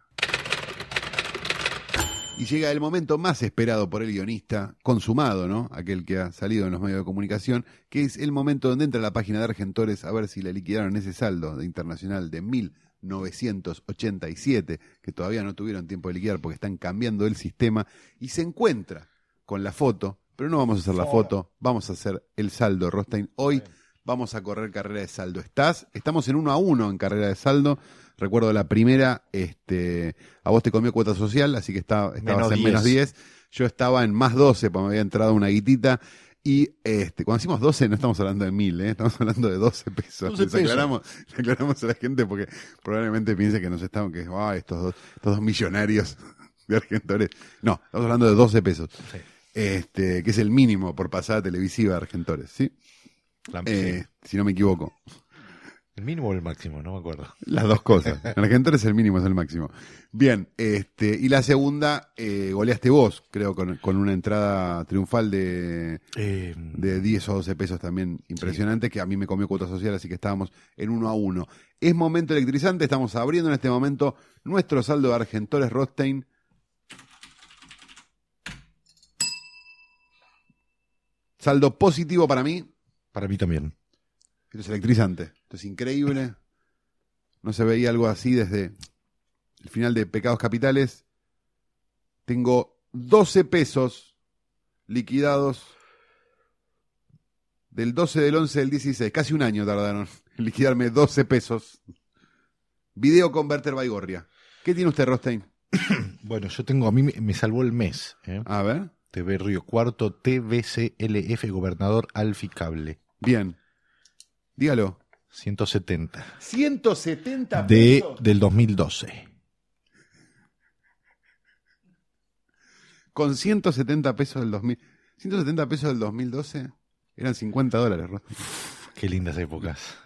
Y llega el momento más esperado por el guionista, consumado, ¿no? Aquel que ha salido en los medios de comunicación, que es el momento donde entra a la página de Argentores a ver si le liquidaron ese saldo de internacional de 1987, que todavía no tuvieron tiempo de liquidar porque están cambiando el sistema, y se encuentra con la foto, pero no vamos a hacer la foto, vamos a hacer el saldo, Rostein. Hoy vamos a correr carrera de saldo. ¿Estás? Estamos en uno a uno en carrera de saldo. Recuerdo la primera, este, a vos te comió cuota social, así que está, estabas Menos en menos 10. 10. Yo estaba en más 12, porque me había entrado una guitita. Y este, cuando decimos 12, no estamos hablando de mil, ¿eh? estamos hablando de 12 pesos. 12 Les aclaramos, aclaramos a la gente porque probablemente piense que nos estamos, que ah, estos, dos, estos dos millonarios de Argentores. No, estamos hablando de 12 pesos. Sí. Este, que es el mínimo por pasada televisiva de Argentores, ¿sí? Eh, si no me equivoco. ¿El mínimo o el máximo? No me acuerdo. Las dos cosas. En Argentores el mínimo es el máximo. Bien, este, y la segunda, eh, goleaste vos, creo, con, con una entrada triunfal de, Eh, de 10 o 12 pesos también impresionante, que a mí me comió cuota social, así que estábamos en uno a uno. Es momento electrizante, estamos abriendo en este momento nuestro saldo de Argentores Rostein. Saldo positivo para mí, para mí también. esto es electrizante, esto es increíble. No se veía algo así desde el final de Pecados Capitales. Tengo 12 pesos liquidados del 12 del 11 del 16. Casi un año tardaron en liquidarme 12 pesos. Video Converter Baigorria. ¿Qué tiene usted, Rostein? Bueno, yo tengo, a mí me, me salvó el mes. ¿eh? A ver. TV Río Cuarto, TVCLF, Gobernador Alfi Cable. Bien. Dígalo. 170. 170 De, pesos. del 2012. Con 170 pesos del 2000. 170 pesos del 2012 eran 50 dólares, Rostein. Qué lindas épocas.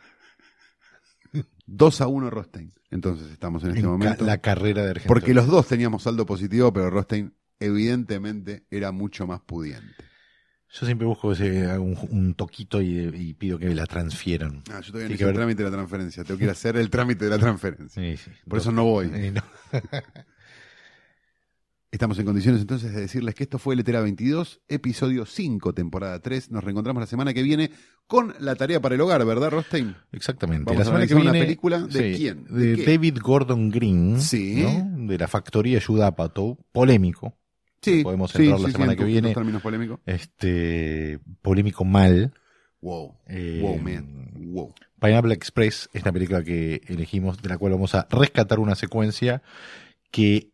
2 a 1 Rostein. Entonces estamos en este En ca- momento. la carrera de Argentina. Porque los dos teníamos saldo positivo, pero Rostein evidentemente era mucho más pudiente. Yo siempre busco ese, hago un, un toquito y, y pido que la transfieran. Ah, yo todavía no hice el trámite de la transferencia. Tengo que ir a hacer el trámite de la transferencia. Sí, sí. Por eso no voy. Eh, no. Estamos en condiciones entonces de decirles que esto fue Letera 22, episodio 5, temporada 3. Nos reencontramos la semana que viene con la tarea para el hogar, ¿verdad, Rostein? Exactamente. Vamos la a semana que analizar una viene. película de sí, quién, de. David Gordon Green. Sí. ¿no? De la factoría Judapato. Polémico. Sí, Podemos entrar sí, la sí, semana que viene. términos polémicos. Este. Polémico mal. Wow. Eh, wow, man. Wow. Pineapple Express es la película que elegimos, de la cual vamos a rescatar una secuencia que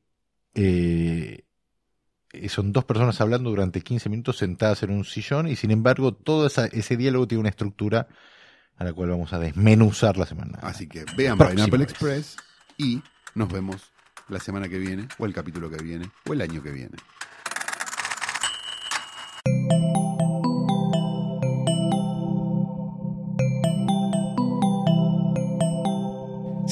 eh, son dos personas hablando durante 15 minutos sentadas en un sillón y sin embargo todo esa- ese diálogo tiene una estructura a la cual vamos a desmenuzar la semana. Así que vean Pineapple vez. Express y nos vemos la semana que viene, o el capítulo que viene, o el año que viene.